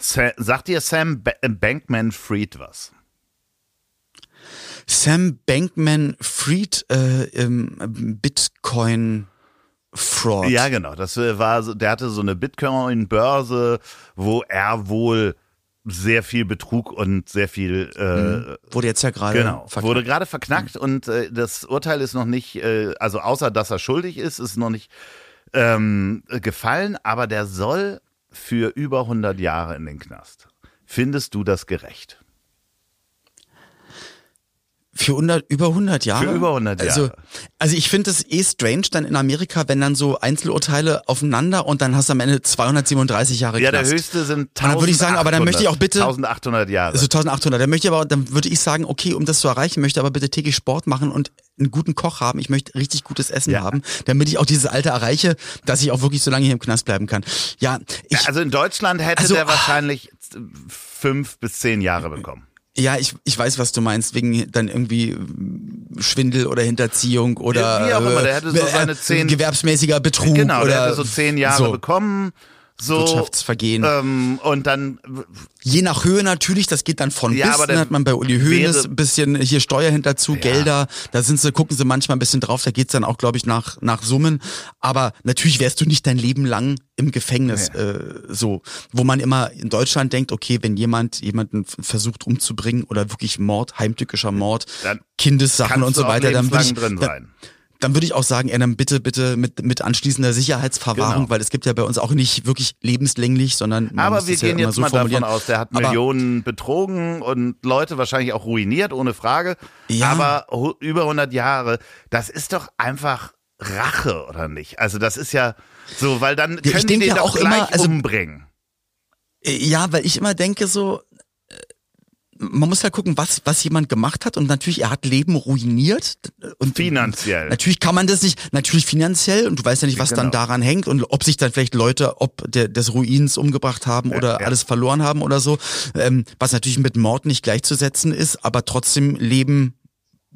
Sa sagt dir Sam ba Bankman Fried was? Sam Bankman Fried, äh, Bitcoin Fraud. Ja, genau. Das äh, war der hatte so eine Bitcoin-Börse, wo er wohl sehr viel Betrug und sehr viel äh, mhm. wurde jetzt ja gerade genau verknackt. wurde gerade verknackt mhm. und äh, das Urteil ist noch nicht äh, also außer dass er schuldig ist ist noch nicht ähm, gefallen aber der soll für über 100 Jahre in den Knast. Findest du das gerecht für 100, über 100 Jahre? Für über 100 Jahre. Also, also ich finde es eh strange dann in Amerika, wenn dann so Einzelurteile aufeinander und dann hast du am Ende 237 Jahre Ja, Knast. der höchste sind 1800. dann würde ich sagen, aber dann möchte ich auch bitte 1800 Jahre. Also 1800. Dann möchte ich aber, dann würde ich sagen, okay, um das zu erreichen, möchte aber bitte täglich Sport machen und einen guten Koch haben. Ich möchte richtig gutes Essen Ja. haben, damit ich auch dieses Alter erreiche, dass ich auch wirklich so lange hier im Knast bleiben kann. Ja, ich, Ja, also in Deutschland hätte Also, der ah. wahrscheinlich fünf bis zehn Jahre bekommen. Ja, ich, ich weiß, was du meinst, wegen dann irgendwie äh, Schwindel oder Hinterziehung oder wie auch immer, der hätte so äh, seine zehn- gewerbsmäßiger Betrug Genau, oder der hätte so zehn Jahre so, bekommen. So, Wirtschaftsvergehen. ähm, und dann Je nach Höhe natürlich, das geht dann von Ja, bis, aber dann hat man bei Uli Hoeneß ein bisschen hier Steuerhinterzu, Gelder, da sind sie, gucken sie manchmal ein bisschen drauf, da geht's dann auch, glaube ich, nach, nach Summen. Aber natürlich wärst du nicht dein Leben lang im Gefängnis äh, so, wo man immer in Deutschland denkt, okay, wenn jemand jemanden versucht umzubringen oder wirklich Mord, heimtückischer Mord, Dann Kindessachen und so weiter, dann lebenslang ich, drin sein. Dann würde ich auch sagen, er dann bitte, bitte mit, mit anschließender Sicherheitsverwahrung, Genau. weil es gibt ja bei uns auch nicht wirklich lebenslänglich, sondern Aber wir ja gehen immer jetzt so mal davon aus, der hat Aber- Millionen betrogen und Leute wahrscheinlich auch ruiniert, ohne Frage. Ja. Aber über 100 Jahre, das ist doch einfach Rache, oder nicht? Also das ist ja so, weil dann Ja, ich können die den ja doch auch immer, gleich also- umbringen. Äh, Ja, weil ich immer denke so, man muss ja gucken, was, was jemand gemacht hat und natürlich, er hat Leben ruiniert. Und Finanziell. Natürlich kann man das nicht, natürlich finanziell und du weißt ja nicht, was Genau. dann daran hängt und ob sich dann vielleicht Leute, ob der, des Ruins umgebracht haben oder ja. alles verloren haben oder so, ähm, was natürlich mit Mord nicht gleichzusetzen ist, aber trotzdem Leben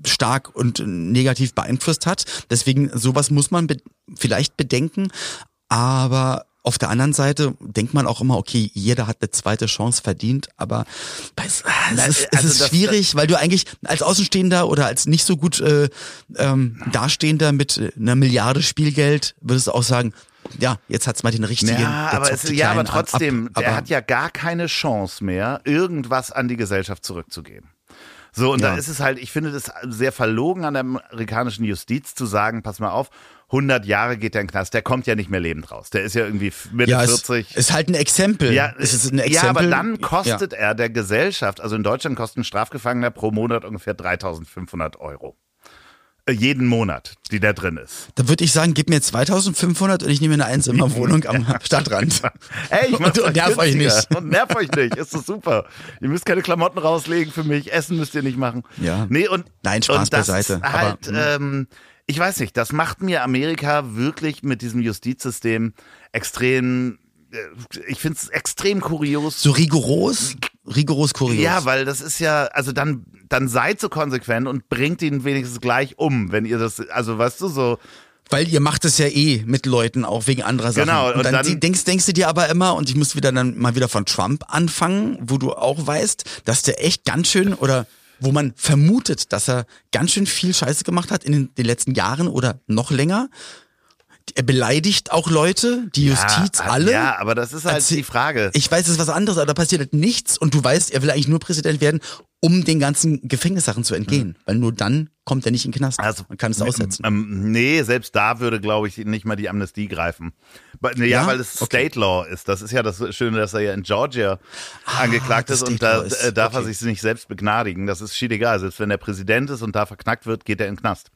stark und negativ beeinflusst hat. Deswegen sowas muss man be vielleicht bedenken, aber auf der anderen Seite denkt man auch immer, okay, jeder hat eine zweite Chance verdient, aber es, es ist, es also ist das- schwierig, weil du eigentlich als Außenstehender oder als nicht so gut äh, ähm, Dastehender mit äh, einer Milliarde Spielgeld würdest du auch sagen, ja, jetzt hat's mal den richtigen. Ja, aber, es, ja, aber Kleinen ab, trotzdem, aber, der hat ja gar keine Chance mehr, irgendwas an die Gesellschaft zurückzugeben. So, und da Ja. ist es halt, ich finde das sehr verlogen an der amerikanischen Justiz zu sagen, pass mal auf, 100 Jahre geht der in den Knast, der kommt ja nicht mehr lebend raus. Der ist ja irgendwie Mitte ja, es 40. ist halt ein Exempel. Ja, es ist ein ja, Exempel. aber dann kostet er der Gesellschaft, also in Deutschland kostet ein Strafgefangener pro Monat ungefähr 3500 Euro. Äh, Jeden Monat, die da drin ist. Da würde ich sagen, gib mir 2500 und ich nehme eine Einzimmerwohnung am Stadtrand. Ey, ich mach's Und- und nerv euch nicht. Und nerv euch nicht. Ist das super. Ihr müsst keine Klamotten rauslegen für mich. Essen müsst ihr nicht machen. Ja. Nee, und, Nein, Spaß und das beiseite. Ist halt, Aber, hm. ähm, ich weiß nicht, das macht mir Amerika wirklich mit diesem Justizsystem extrem, äh, ich finde es extrem kurios. So rigoros, rigoros kurios. Ja, weil das ist ja, also dann, dann seid so konsequent und bringt ihn wenigstens gleich um, wenn ihr das, also weißt du, so, Weil ihr macht es ja eh mit Leuten, auch wegen anderer Sachen. Genau, Und, und dann, dann- denkst, denkst du dir aber immer, und ich muss wieder dann mal wieder von Trump anfangen, wo du auch weißt, dass der echt ganz schön oder wo man vermutet, dass er ganz schön viel Scheiße gemacht hat in den, den letzten Jahren oder noch länger. Er beleidigt auch Leute, die Justiz, ja, alle. Ja, aber das ist halt Erzähl- die Frage. Ich weiß, es ist was anderes, aber da passiert halt nichts und du weißt, er will eigentlich nur Präsident werden, um den ganzen Gefängnissachen zu entgehen. Weil nur dann kommt er nicht in den Knast. Also, Man kann es aussetzen. Ähm, nee, selbst da würde, glaube ich, nicht mal die Amnestie greifen. Weil- Ja, Ja? weil es Okay. State Law ist. Das ist ja das Schöne, dass er ja in Georgia angeklagt Ah, das ist und da ist- äh, darf er okay. sich nicht selbst begnadigen. Das ist schied egal. Selbst wenn er Präsident ist und da verknackt wird, geht er in den Knast.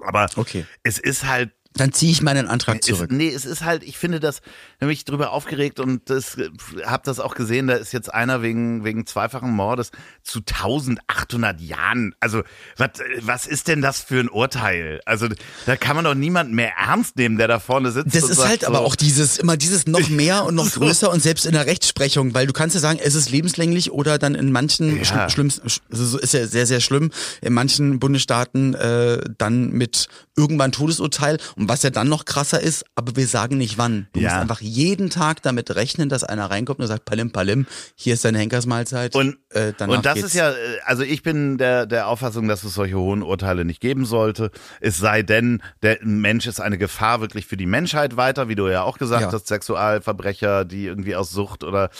Aber Okay. es ist halt Dann ziehe ich meinen Antrag es, zurück. nee, es ist halt, ich finde das, nämlich drüber aufgeregt und das, hab das auch gesehen, da ist jetzt einer wegen, wegen zweifachen Mordes zu 1800 Jahren. Also, was, was ist denn das für ein Urteil? Also, da kann man doch niemand mehr ernst nehmen, der da vorne sitzt. Das ist sagt halt so, aber auch dieses, immer dieses noch mehr und noch So. größer und selbst in der Rechtsprechung, weil du kannst ja sagen, es ist lebenslänglich oder dann in manchen Ja. schlimm, also so ist ja sehr, sehr schlimm, in manchen Bundesstaaten äh, dann mit irgendwann Todesurteil. Und Und was ja dann noch krasser ist, aber wir sagen nicht wann. Du Ja. musst einfach jeden Tag damit rechnen, dass einer reinkommt und sagt, Palim, Palim, hier ist deine Henkersmahlzeit. Und, äh, und das geht's. ist ja, äh, also ich bin der, der Auffassung, dass es solche hohen Urteile nicht geben sollte. Es sei denn, der Mensch ist eine Gefahr wirklich für die Menschheit weiter, wie du ja auch gesagt Ja. hast, Sexualverbrecher, die irgendwie aus Sucht oder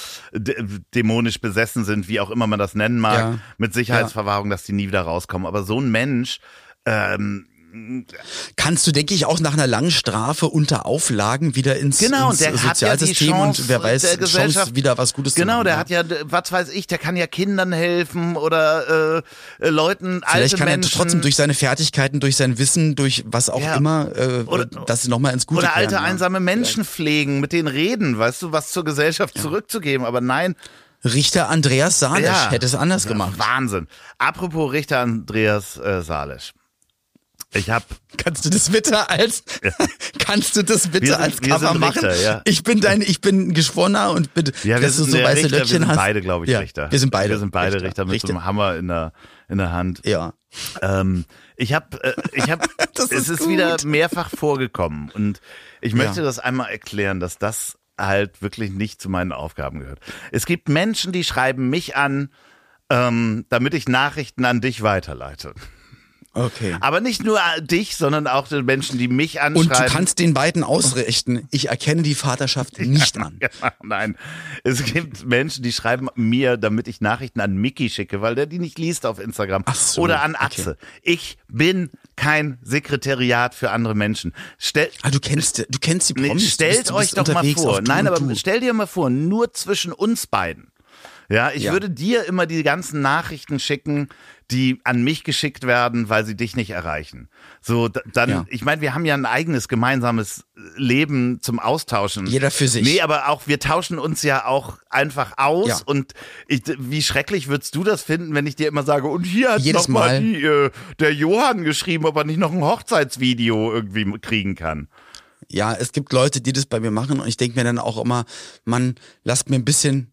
dämonisch besessen sind, wie auch immer man das nennen mag, Ja. mit Sicherheitsverwahrung, dass die nie wieder rauskommen. Aber so ein Mensch, ähm, Kannst du, denke ich, auch nach einer langen Strafe unter Auflagen wieder ins, Genau, ins ja Sozialsystem Chance und wer weiß, Chance wieder was Gutes Genau, zu machen. der ja. hat ja, was weiß ich, der kann ja Kindern helfen oder äh, äh, Leuten, Vielleicht alte kann Menschen. er trotzdem durch seine Fertigkeiten, durch sein Wissen, durch was auch Ja. immer, äh, Oder- dass sie nochmal ins Gute Oder alte ja. einsame Menschen pflegen, mit denen reden, weißt du, was zur Gesellschaft zurückzugeben. Aber nein, Richter Andreas Salisch ja, hätte es anders gemacht. Wahnsinn. Apropos Richter Andreas äh, Salisch. Ich habe Kannst du das bitte als kannst du das bitte Wir sind- als wir Cover sind machen? Richter, ja. Ich bin dein, ich bin ein Geschworener und bitte, ja, wir dass du sind so weiße Richter, wir Löckchen sind hast. beide, glaube ich, ja, Richter. Wir sind beide. Wir sind beide Richter, mit so einem Hammer in der in der Hand. Ja. Ähm, ich habe, äh, ich habe, es ist ist wieder mehrfach vorgekommen und ich möchte Ja. das einmal erklären, dass das halt wirklich nicht zu meinen Aufgaben gehört. Es gibt Menschen, die schreiben mich an, ähm, damit ich Nachrichten an dich weiterleite. Okay. Aber nicht nur dich, sondern auch den Menschen, die mich Und anschreiben. du kannst den beiden ausrichten. Ich erkenne die Vaterschaft nicht an. Ja, nein, es gibt Menschen, die schreiben mir, damit ich Nachrichten an Mickey schicke, weil der die nicht liest auf Instagram. Ach so, Oder an okay. Atze. Ich bin kein Sekretariat für andere Menschen. Stell, Ah, du kennst, du kennst die nee, Promis. du stellt bist, euch doch mal vor. Nein, und aber stell dir mal vor, nur zwischen uns beiden. Ja, ich Ja. würde dir immer die ganzen Nachrichten schicken, die an mich geschickt werden, weil sie dich nicht erreichen. So, dann, Ja. ich meine, wir haben ja ein eigenes gemeinsames Leben zum Austauschen. Jeder für sich. Nee, aber auch, wir tauschen uns ja auch einfach aus Ja. und ich, wie schrecklich würdest du das finden, wenn ich dir immer sage, und hier hat Jedes noch mal Mal. die, äh, der Johann geschrieben, ob er nicht noch ein Hochzeitsvideo irgendwie kriegen kann. Ja, es gibt Leute, die das bei mir machen und ich denke mir dann auch immer, man, lasst mir ein bisschen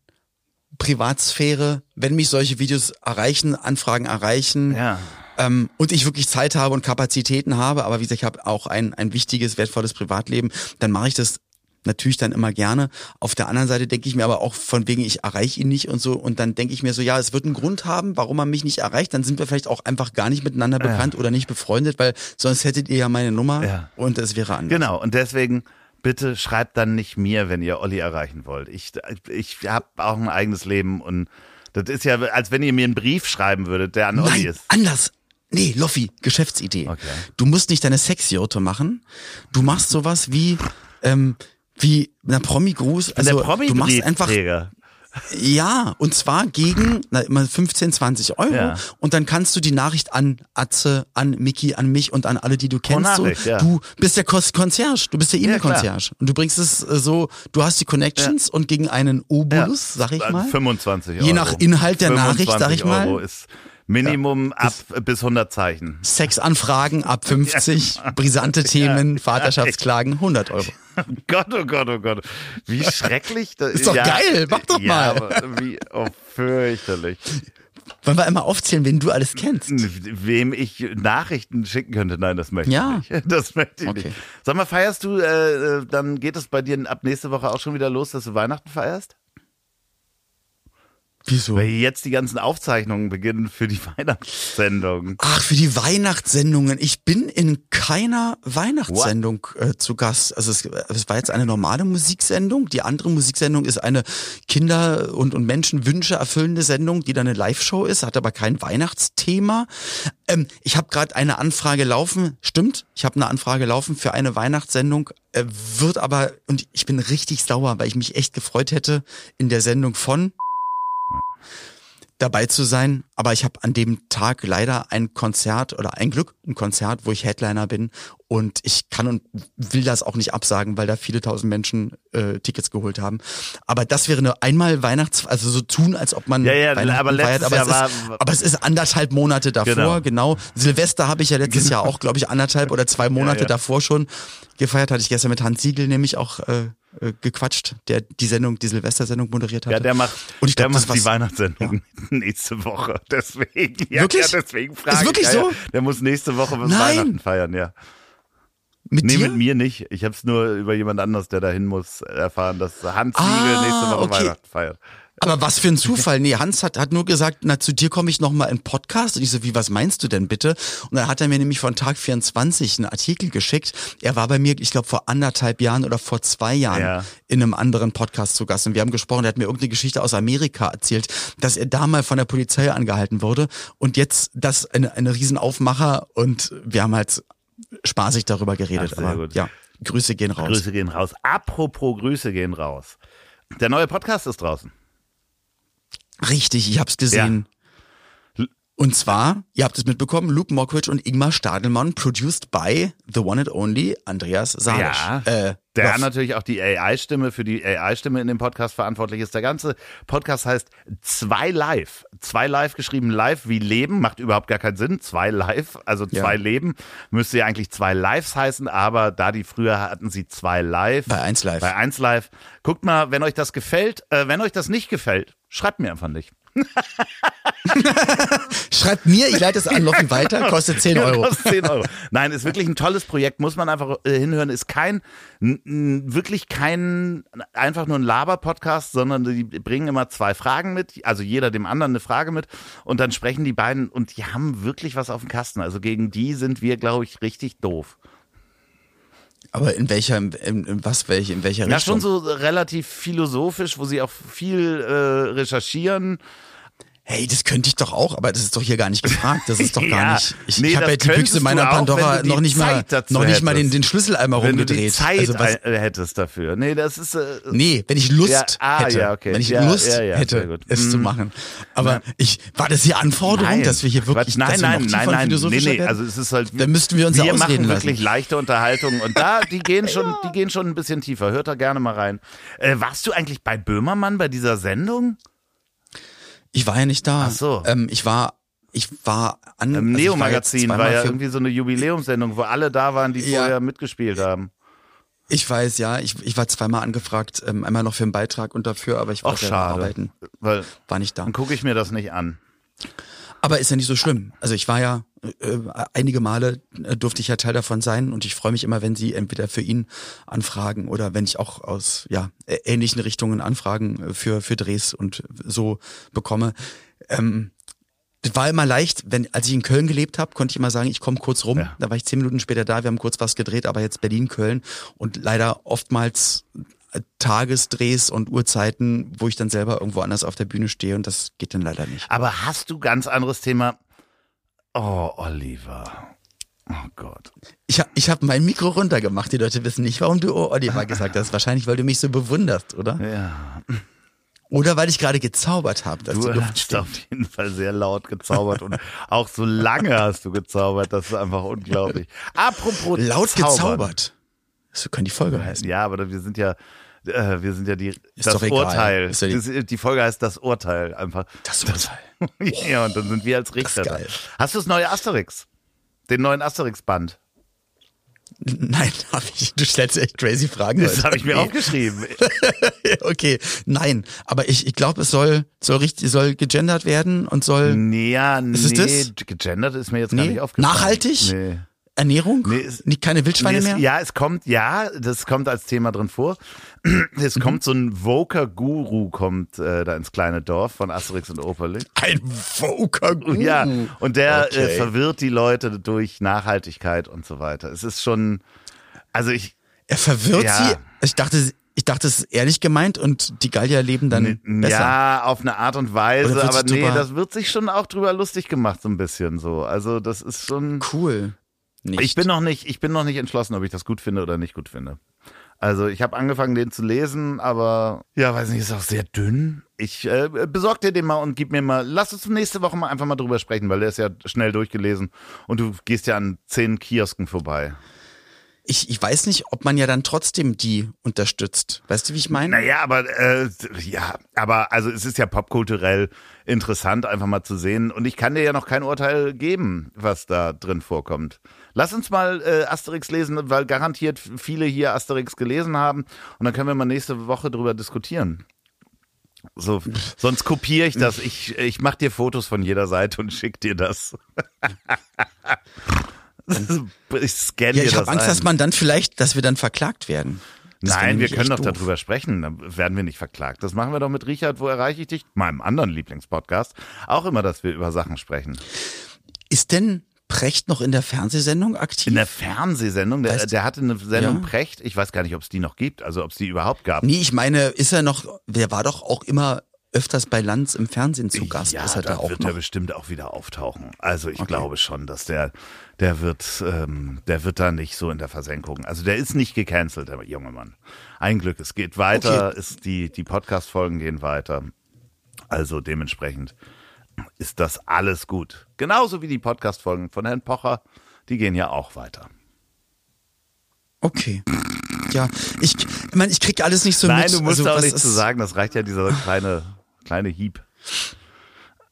Privatsphäre, wenn mich solche Videos erreichen, Anfragen erreichen Ja. ähm, und ich wirklich Zeit habe und Kapazitäten habe, aber wie gesagt, ich habe auch ein, ein wichtiges, wertvolles Privatleben, dann mache ich das natürlich dann immer gerne. Auf der anderen Seite denke ich mir aber auch von wegen, ich erreiche ihn nicht und so und dann denke ich mir so, ja, es wird einen Grund haben, warum er mich nicht erreicht, dann sind wir vielleicht auch einfach gar nicht miteinander bekannt oder nicht befreundet, weil sonst hättet ihr ja meine Nummer Ja. und es wäre anders. Genau, und deswegen bitte schreibt dann nicht mir, wenn ihr Olli erreichen wollt. Ich, ich habe auch ein eigenes Leben und das ist ja, als wenn ihr mir einen Brief schreiben würdet, der an Olli Nein, ist. anders. Nee, Loffi, Geschäftsidee. Okay. Du musst nicht deine Sexjote machen. Du machst sowas wie, ähm, wie na Promi-Gruß. Also der du machst einfach. Ja, und zwar gegen na, immer 15, 20 Euro. Ja. Und dann kannst du die Nachricht an Atze, an Mickey, an mich und an alle, die du kennst. so, Nachricht, ja. Du bist der Concierge, du bist der Ja, E-Mail-Concierge. und du bringst es äh, so, du hast die Connections und gegen einen Obolus, sag ich mal. 25 Euro. Je nach Inhalt der Nachricht, sag ich 25 mal. Euro ist Minimum ab bis 100 Zeichen. Sexanfragen ab 50, brisante Themen, Vaterschaftsklagen 100 Euro. Gott, oh Gott, oh Gott. Wie schrecklich das Ist doch geil, mach doch ja, mal. Aber wie oh, fürchterlich. Wollen wir einmal aufzählen, wen du alles kennst? Wem ich Nachrichten schicken könnte, nein, das möchte Ja. ich nicht. Das möchte ich Okay. nicht. Sag mal, feierst du, äh, äh, dann geht es bei dir ab nächste Woche auch schon wieder los, dass du Weihnachten feierst? Wieso? Weil jetzt die ganzen Aufzeichnungen beginnen für die Weihnachtssendung. Ach, für die Weihnachtssendungen. Ich bin in keiner Weihnachtssendung äh, zu Gast. Also es, es war jetzt eine normale Musiksendung. Die andere Musiksendung ist eine Kinder- und, und Menschenwünsche erfüllende Sendung, die dann eine Live-Show ist, hat aber kein Weihnachtsthema. Ähm, ich habe gerade eine Anfrage laufen. Stimmt, ich habe eine Anfrage laufen für eine Weihnachtssendung. Äh, wird aber, und ich bin richtig sauer, weil ich mich echt gefreut hätte, in der Sendung von dabei zu sein, aber ich habe an dem Tag leider ein Konzert oder ein Glück, ein Konzert, wo ich Headliner bin und ich kann und will das auch nicht absagen, weil da viele tausend Menschen äh, Tickets geholt haben. Aber das wäre eine einmal Weihnachts, also so tun, als ob man Ja, ja, Weihnachten aber feiert, aber, Jahr es war- ist, aber es ist anderthalb Monate davor, Genau. genau. Silvester habe ich ja letztes Jahr auch, glaube ich, anderthalb oder zwei Monate ja. davor schon gefeiert. Hatte ich gestern mit Hans Siegel nämlich auch äh, äh, gequatscht, der die Sendung, die Silvestersendung moderiert hat. Ja, der macht, Und ich der glaub, das macht die Weihnachtssendung nächste Woche. Deswegen. Ja, Wirklich? Ja, deswegen frage Ist wirklich ich. Ja, so? ja. Der muss nächste Woche Nein. Weihnachten feiern, ja. Mit nee, dir? mit mir nicht. Ich habe es nur über jemand anders, der dahin muss, erfahren, dass Hans Ah, Siegel nächste Woche okay. Weihnachten feiert. Aber was für ein Zufall. Nee, Hans hat, hat nur gesagt, na, zu dir komme ich noch mal in Podcast. Und ich so, wie, was meinst du denn bitte? Und dann hat er mir nämlich von Tag 24 einen Artikel geschickt. Er war bei mir, ich glaube, vor anderthalb Jahren oder vor zwei Jahren Ja. in einem anderen Podcast zu Gast. Und wir haben gesprochen, er hat mir irgendeine Geschichte aus Amerika erzählt, dass er da mal von der Polizei angehalten wurde. Und jetzt das eine, eine Riesenaufmacher. Und wir haben halt spaßig darüber geredet. Ach, Aber gut. ja, Grüße gehen raus. Grüße gehen raus. Apropos Grüße gehen raus. Der neue Podcast ist draußen. Richtig, ich hab's gesehen. Und zwar, ihr habt es mitbekommen, Luke Mockridge und Ingmar Stadelmann, produced by the one and only Andreas Salisch. Ja, Äh, der Loff. natürlich auch die AI-Stimme für die AI-Stimme in dem Podcast verantwortlich ist. Der ganze Podcast heißt Zwei Live. Zwei Live geschrieben live wie Leben, macht überhaupt gar keinen Sinn. Zwei Live, also Ja. zwei Leben, müsste ja eigentlich zwei Lives heißen, aber da die früher hatten sie zwei Live. Bei 1 Live. Bei 1 Live. Guckt mal, wenn euch das gefällt, äh, wenn euch das nicht gefällt, schreibt mir einfach nicht. Schreibt mir, ich leite es an Loffi weiter, kostet 10 Euro. Kostet 10 Euro. Nein, ist wirklich ein tolles Projekt, muss man einfach äh, hinhören. Ist kein, wirklich kein, einfach nur ein Laber-Podcast, sondern die bringen immer zwei Fragen mit, also jeder dem anderen eine Frage mit und dann sprechen die beiden und die haben wirklich was auf dem Kasten. Also gegen die sind wir, glaube ich, richtig doof. Aber in welcher, in, in was, welche, in welcher Ja, Richtung? schon so relativ philosophisch, wo sie auch viel äh, recherchieren. Hey, das könnte ich doch auch, aber das ist doch hier gar nicht gefragt. Das ist doch gar Ja, nicht. Ich, nee, ich habe ja die Büchse meiner du auch, wenn Pandora du noch nicht mal, noch nicht mal den, den Schlüsseleimer Wenn du rumgedreht. die Zeit also was, hättest dafür. Nee, das ist. Äh, Nee, wenn ich Lust Ja, ah, hätte. ja, okay. Wenn ich Ja, Lust ja, ja, hätte, es zu Mm. machen. Aber ich, war das die Anforderung, Nein, dass wir hier wirklich, nein, nein, nein, nein, nee, nee, also es ist halt, Dann müssten wir uns ja wir ausreden machen lassen. wirklich leichte Unterhaltung und da, die gehen schon, die gehen schon ein bisschen tiefer. Hört da gerne mal rein. Äh, warst du eigentlich bei Böhmermann bei dieser Sendung? Ich war ja nicht da. Ach so. Ähm, ich war, ich war an Im also war Neo-Magazin war, zweimal ja irgendwie so eine Jubiläumssendung, wo alle da waren, die Ja. vorher mitgespielt haben. Ich weiß, ja. Ich, ich war zweimal angefragt, ähm, einmal noch für einen Beitrag und dafür, aber ich war Auch selber schade. arbeiten. Weil War nicht da. dann gucke ich mir das nicht an. Aber ist ja nicht so schlimm. Also ich war ja äh, einige Male äh, durfte ich ja Teil davon sein und ich freue mich immer, wenn sie entweder für ihn anfragen oder wenn ich auch aus ja ähnlichen Richtungen Anfragen äh, für für Drehs und so bekomme. Ähm, das war immer leicht, wenn als ich in Köln gelebt habe, konnte ich immer sagen, ich komme kurz rum. Ja. Da war ich zehn Minuten später da, wir haben kurz was gedreht, aber jetzt Berlin, Köln und leider oftmals Tagesdrehs und Uhrzeiten, wo ich dann selber irgendwo anders auf der Bühne stehe und das geht dann leider nicht. Aber hast du ganz anderes Thema? Oh, Oliver. Oh Gott. Ich, hab- ich habe mein Mikro runtergemacht. Die Leute wissen nicht, warum du oh Oliver gesagt hast. Wahrscheinlich, weil du mich so bewunderst, oder? Ja, Oder weil ich gerade gezaubert habe, du hast stimmt. auf jeden Fall sehr laut gezaubert und auch so lange hast du gezaubert. Das ist einfach unglaublich. Apropos Laut zaubern. gezaubert. So kann die Folge heißen. Ja, aber wir sind ja, äh, wir sind ja die, Ist das. Urteil. Ist ja die- die, die Folge heißt das Urteil einfach. Das Urteil. ja, und dann sind wir als Richter. ist da. geil. Hast du das neue Asterix? Den neuen Asterix-Band? Nein, hab ich. Du stellst echt crazy Fragen. Das habe ich mir Nee. aufgeschrieben. okay, nein. Aber ich, ich glaube, es soll, soll richtig, soll gegendert werden und soll Nee, ja, nee, Ist es das? gegendert ist mir jetzt gar Nee. nicht aufgefallen. Nachhaltig? Nee. Ernährung? Nee, es- nicht keine Wildschweine Nee, es, mehr? Ja, es kommt, ja, das kommt als Thema drin vor. Es Mhm. kommt so ein Voker-Guru kommt äh, da ins kleine Dorf von Asterix und Operlich. Ein Voker Ja, und der äh, Okay. verwirrt die Leute durch Nachhaltigkeit und so weiter. Es ist schon, also ich, Er verwirrt Ja. sie. Ich dachte, ich dachte, es ist ehrlich gemeint und die Gallier leben dann besser. ja, auf eine Art und Weise, aber nee, das wird sich schon auch drüber lustig gemacht, so ein bisschen so. Also das ist schon. Cool. Nicht. Ich bin noch nicht, ich bin noch nicht entschlossen, ob ich das gut finde oder nicht gut finde. Also ich habe angefangen, den zu lesen, aber ja, weiß nicht, ist auch sehr dünn. Ich äh, besorg dir den mal und gib mir mal, lass uns nächste Woche mal einfach mal drüber sprechen, weil der ist ja schnell durchgelesen und du gehst ja an zehn Kiosken vorbei. ich, ich weiß nicht, ob man ja dann trotzdem die unterstützt. Weißt du, wie ich meine? Naja, aber äh, ja, aber also es ist ja popkulturell interessant, einfach mal zu sehen. Und ich kann dir ja noch kein Urteil geben, was da drin vorkommt. Lass uns mal äh, Asterix lesen, weil garantiert viele hier Asterix gelesen haben. Und dann können wir mal nächste Woche drüber diskutieren. So, sonst kopiere ich das. Ich, ich mache dir Fotos von jeder Seite und schick dir das. Ich scanne Ja, dir ich habe das Angst, ein. dass man dann vielleicht, dass wir dann verklagt werden. Das Nein, wir können doch doof. darüber sprechen. Dann werden wir nicht verklagt. Das machen wir doch mit Richard. Wo erreiche ich dich? Meinem anderen Lieblingspodcast. Auch immer, dass wir über Sachen sprechen. Ist denn Precht noch in der Fernsehsendung aktiv? In der Fernsehsendung, der, der hatte eine Sendung Ja. Precht. Ich weiß gar nicht, ob es die noch gibt. Also, ob es die überhaupt gab. nee, ich meine, ist er noch, der war doch auch immer öfters bei Lanz im Fernsehen zu Gast. Ja, ist er da auch wird noch? er bestimmt auch wieder auftauchen. Also ich Okay. glaube schon, dass der, der wird, ähm, der wird da nicht so in der Versenkung. Also der ist nicht gecancelt, der junge Mann. Ein Glück, es geht weiter, ist die, die Podcast-Folgen gehen weiter. Also dementsprechend ist das alles gut. Genauso wie die Podcast-Folgen von Herrn Pocher, die gehen ja auch weiter. Okay. Ja, ich, ich meine, ich krieg alles nicht so Nein, mit. du musst also, auch nichts zu sagen, das reicht ja dieser kleine, kleine Hieb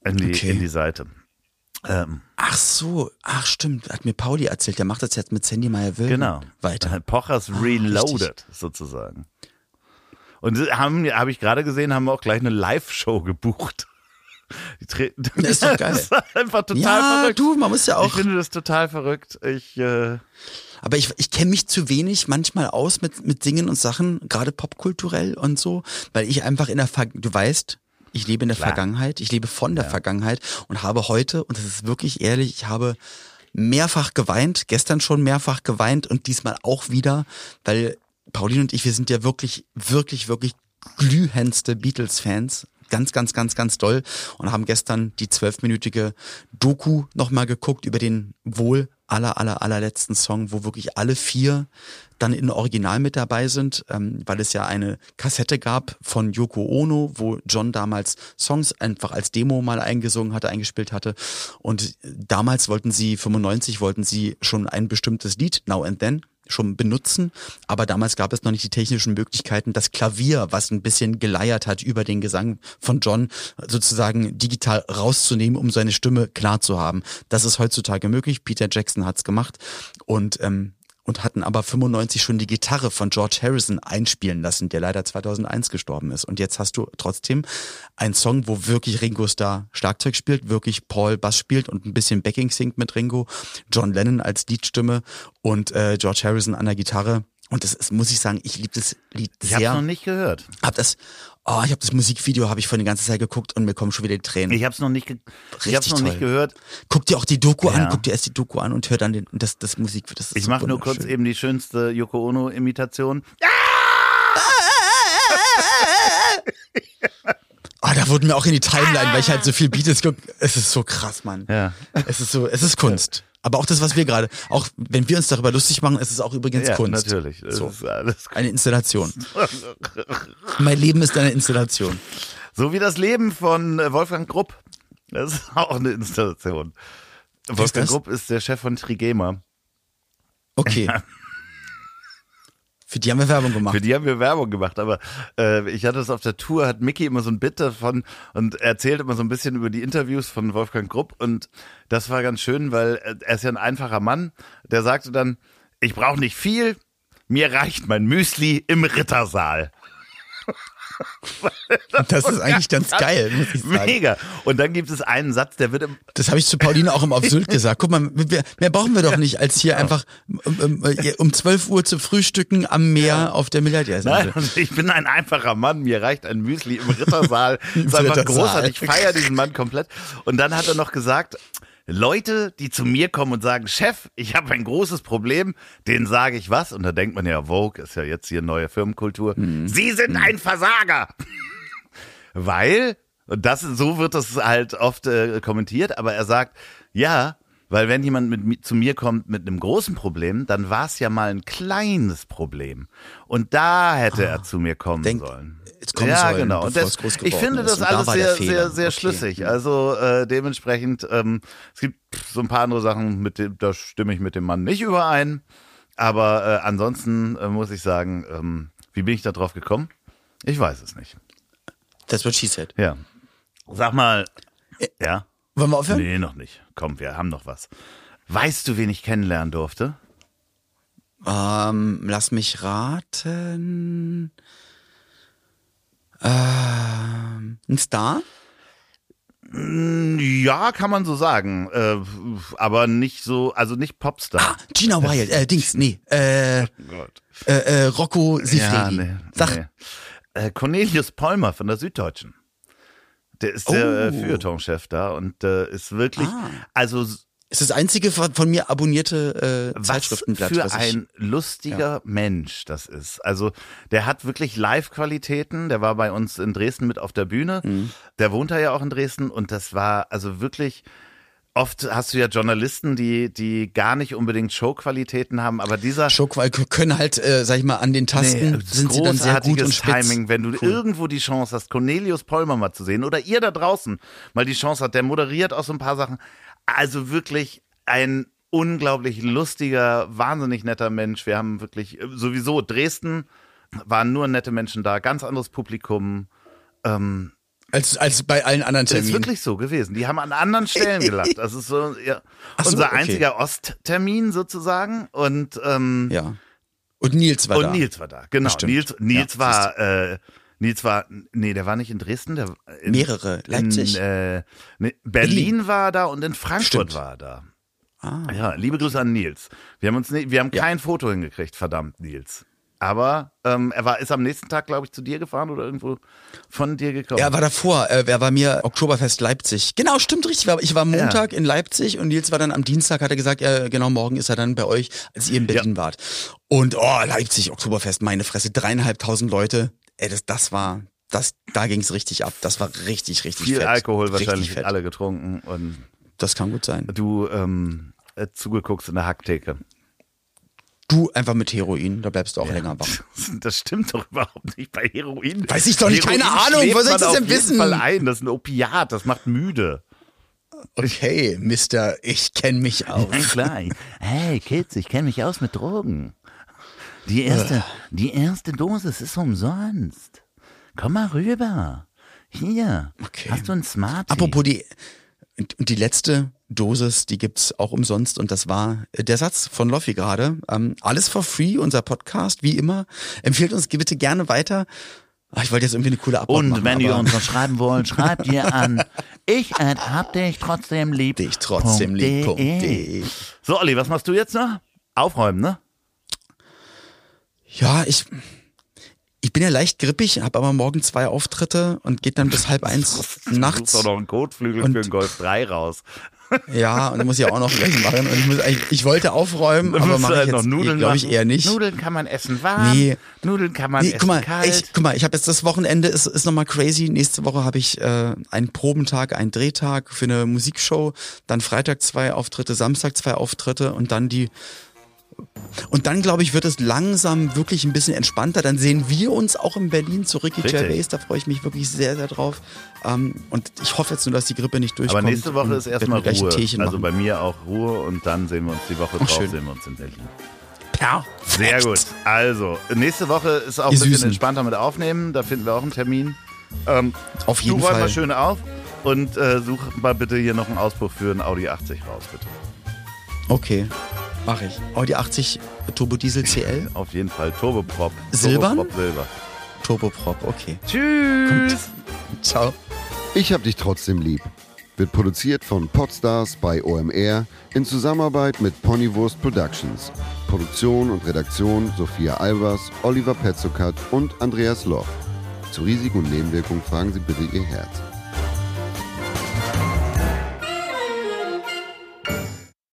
in die, Okay. in die Seite. Ähm, Ach so, ach stimmt, hat mir Pauli erzählt, der macht das jetzt mit Sandy Meyer-Wilden Genau. weiter. Pochers Ah, Reloaded sozusagen. Und haben, habe ich gerade gesehen, haben wir auch gleich eine Live-Show gebucht. Die treten. Das ist doch geil. Das ist einfach total Ja, verrückt. du, man muss ja ich auch. finde das total verrückt. Ich, äh, Aber ich, ich kenne mich zu wenig manchmal aus mit, mit Dingen und Sachen, gerade popkulturell und so, weil ich einfach in der Ver du weißt, ich lebe in der Klar. Vergangenheit, ich lebe von der Vergangenheit und habe heute, und das ist wirklich ehrlich, ich habe mehrfach geweint, gestern schon mehrfach geweint und diesmal auch wieder, weil Pauline und ich, wir sind ja wirklich, wirklich, wirklich glühendste Beatles-Fans. Ganz, ganz, ganz, ganz doll. Und haben gestern die zwölfminütige Doku nochmal geguckt über den wohl aller, aller, allerletzten Song, wo wirklich alle vier dann in Original mit dabei sind, ähm, weil es ja eine Kassette gab von Yoko Ono, wo John damals Songs einfach als Demo mal eingesungen hatte, eingespielt hatte. Und damals wollten sie, 95 wollten sie schon ein bestimmtes Lied, Now and Then, schon benutzen, aber damals gab es noch nicht die technischen Möglichkeiten, das Klavier, was ein bisschen geleiert hat über den Gesang von John, sozusagen digital rauszunehmen, um seine Stimme klar zu haben. Das ist heutzutage möglich. Peter Jackson hat's gemacht und ähm, und hatten aber 95 schon die Gitarre von George Harrison einspielen lassen, der leider 2001 gestorben ist. Und jetzt hast du trotzdem einen Song, wo wirklich Ringo Starr Schlagzeug spielt, wirklich Paul Bass spielt und ein bisschen Backing singt mit Ringo, John Lennon als Liedstimme und äh, George Harrison an der Gitarre. Und das ist, muss ich sagen, ich liebe das Lied ich habe sehr. noch nicht gehört. Hab das, oh, ich habe das Musikvideo, habe ich vor die ganze Zeit geguckt und mir kommen schon wieder die Tränen. Ich habe es noch nicht, ich hab's noch nicht toll. gehört. guck dir auch die Doku Ja. an, guck dir erst die Doku an und hör dann den, das, das Musik. Das Ich mache nur kurz eben die schönste Yoko Ono Imitation. Ah, da wurden mir auch in die Timeline, weil ich halt so viel Beatles guck. Es ist so krass, Mann. Ja. Es ist so, es ist Kunst. Aber auch das, was wir gerade, auch wenn wir uns darüber lustig machen, ist es auch übrigens Ja, Kunst. natürlich. Das So. ist alles Eine Installation. mein Leben ist eine Installation. So wie das Leben von äh, Wolfgang Grupp. Das ist auch eine Installation. Wolfgang das? Grupp ist der Chef von Trigema. Okay. Für die haben wir Werbung gemacht. Für die haben wir Werbung gemacht, aber äh, ich hatte es auf der Tour, hat Mickey immer so ein Bit davon und erzählt immer so ein bisschen über die Interviews von Wolfgang Grupp und das war ganz schön, weil äh, er ist ja ein einfacher Mann, der sagte dann, ich brauche nicht viel, mir reicht mein Müsli im Rittersaal. Das ist eigentlich ganz geil, muss ich sagen. Mega. Und dann gibt es einen Satz, der wird im, Das habe ich zu Pauline auch im Auf Sylt gesagt. Guck mal, wir, mehr brauchen wir doch nicht, als hier einfach um, um, um 12 Uhr zu frühstücken am Meer auf der Milliardärsinsel. Nein, ich bin ein einfacher Mann, mir reicht ein Müsli im Rittersaal. Das ist einfach Rittersaal. großartig, ich feiere diesen Mann komplett. Und dann hat er noch gesagt, Leute, die zu mir kommen und sagen, Chef, ich habe ein großes Problem, denen sage ich was. Und da denkt man ja, Vogue ist ja jetzt hier neue Firmenkultur. Sie sind ein Versager. Weil, und das, so wird das halt oft äh, kommentiert, aber er sagt, ja, weil wenn jemand mit, mi- zu mir kommt mit einem großen Problem, dann war es ja mal ein kleines Problem. Und da hätte er zu mir kommen Denk- sollen. jetzt kommen ja, sollen, genau. Und das, ich finde das da alles der sehr, sehr, sehr Okay. schlüssig. Also äh, dementsprechend, ähm, es gibt so ein paar andere Sachen, mit dem, da stimme ich mit dem Mann nicht überein. Aber äh, ansonsten äh, muss ich sagen, ähm, wie bin ich da drauf gekommen? Ich weiß es nicht. That's what she said. Ja. Sag mal, ja? Wollen wir aufhören? Nee, noch nicht. Komm, wir haben noch was. Weißt du, wen ich kennenlernen durfte? Ähm, lass mich raten. Ähm, ein Star? Mm, Ja, kann man so sagen. Äh, aber nicht so, also nicht Popstar. Ah, Gina Wild, äh, Dings, nee, äh, Gott. äh, äh, Rocco Sifredi. nee, Sag, nee. Äh, Cornelius Polmer von der Süddeutschen. Der ist der äh, Oh. Feuilleton-Chef da und äh, ist wirklich, Ah. also ist das einzige von, mir abonnierte äh, was Zeitschriftenblatt, für was ich, ein lustiger Mensch das ist. Also der hat wirklich Live-Qualitäten. Der war bei uns in Dresden mit auf der Bühne. Mhm. Der wohnt da ja auch in Dresden und das war also wirklich. Oft hast du ja Journalisten, die die gar nicht unbedingt Showqualitäten haben, aber dieser weil können halt, äh, sag ich mal, an den Tasten Nee, sind sie dann sehr gut und spitz. Timing, wenn du irgendwo die Chance hast, Cornelius Polmer mal zu sehen oder ihr da draußen mal die Chance hat, der moderiert auch so ein paar Sachen. Also wirklich ein unglaublich lustiger, wahnsinnig netter Mensch. Wir haben wirklich äh, sowieso Dresden waren nur nette Menschen da, ganz anderes Publikum. Ähm, Als, als bei allen anderen das ist Terminen. wirklich so gewesen. Die haben an anderen Stellen gelacht. Das ist so, ja, so, unser okay. einziger Osttermin sozusagen. Und ähm, Ja. Und Nils war und da. Nils war da, genau. Stimmt. Nils, Nils Ja, war, äh, Nils war, nee, der war nicht in Dresden, der in, Mehrere. Leipzig? In, äh, nee, Berlin, war da und in Frankfurt Stimmt. war er da. Ah. Ja, liebe Grüße an Nils. Wir haben uns, wir haben Ja. kein Foto hingekriegt, verdammt, Nils. Aber ähm, er war, ist am nächsten Tag, glaube ich, zu dir gefahren oder irgendwo von dir gekommen. Er war davor, äh, er war mir Oktoberfest Leipzig. Genau, stimmt richtig. Ich war Montag in Leipzig und Nils war dann am Dienstag, hat er gesagt, ja, genau, morgen ist er dann bei euch, als ihr in Berlin wart. Und oh, Leipzig, Oktoberfest, meine Fresse, dreieinhalbtausend Leute. Ey, das, das war, das, da ging's richtig ab. Das war richtig, richtig Viel fett. Alkohol richtig wahrscheinlich fett. alle getrunken und Das kann gut sein. du ähm, äh, zugeguckt in der Hacktheke. Du einfach mit Heroin, da bleibst du auch länger wach. Das stimmt doch überhaupt nicht bei Heroin. Weiß ich doch nicht, keine Ahnung, wo soll ich das denn wissen? Fall ein. Das ist ein Opiat, das macht müde. Okay, Mister, ich kenn mich aus. klar. Hey Kids, ich kenne mich aus mit Drogen. Die erste, die erste Dosis ist umsonst. Komm mal rüber. Hier. Okay. Hast du ein Smartie? Apropos die und die letzte Dosis, die gibt's auch umsonst und das war äh, der Satz von Loffi gerade. Ähm, alles for free, unser Podcast, wie immer. Empfehlt uns bitte gerne weiter. Ah, ich wollte jetzt irgendwie eine coole Abmachung Und machen, wenn ihr uns was schreiben wollt, schreibt ihr an. Ich äh, hab dich trotzdem lieb. dich trotzdem lieb. De. de. So, Olli, was machst du jetzt noch? Aufräumen, ne? Ja, ich ich bin ja leicht grippig, habe aber morgen zwei Auftritte und geht dann bis halb eins Du nachts. doch noch einen Kotflügel Und- für den Golf 3 raus. Ja, und dann muss ich auch noch gleich machen. Und ich, muss eigentlich, ich wollte aufräumen, aber du mache ich halt jetzt, noch Nudeln glaube ich, machen. eher nicht. Nudeln kann man essen warm. Nee. Nudeln kann man Nee, essen guck mal, kalt. ich, guck mal, ich habe jetzt das Wochenende ist, ist nochmal crazy. Nächste Woche habe ich äh, einen Probentag, einen Drehtag für eine Musikshow. Dann Freitag zwei Auftritte, Samstag zwei Auftritte und dann die. Und dann, glaube ich, wird es langsam wirklich ein bisschen entspannter. Dann sehen wir uns auch in Berlin zu Ricky Richtig. Gervais. Da freue ich mich wirklich sehr, sehr drauf. Ähm, und ich hoffe jetzt nur, dass die Grippe nicht durchkommt. Aber nächste Woche ist erstmal Ruhe. Also bei mir auch Ruhe und dann sehen wir uns die Woche drauf, schön. sehen wir uns in Berlin. Perfekt. Sehr gut. Also, nächste Woche ist auch ein bisschen Süßen. entspannter mit Aufnehmen. Da finden wir auch einen Termin. Ähm, Auf jeden du Fall. mal schön auf und äh, such mal bitte hier noch einen Auspuff für einen Audi 80 raus, bitte. Okay, mache ich. Audi 80 Turbo Diesel CL, Auf jeden Fall. Turboprop. Silbern? Turboprop Silber. Turboprop, okay. Tschüss. Ciao. Ich hab dich trotzdem lieb. Wird produziert von Podstars bei OMR in Zusammenarbeit mit Ponywurst Productions. Produktion und Redaktion Sophia Albers, Oliver Petzokat und Andreas Loch. Zu Risiken und Nebenwirkungen fragen Sie bitte Ihr Herz.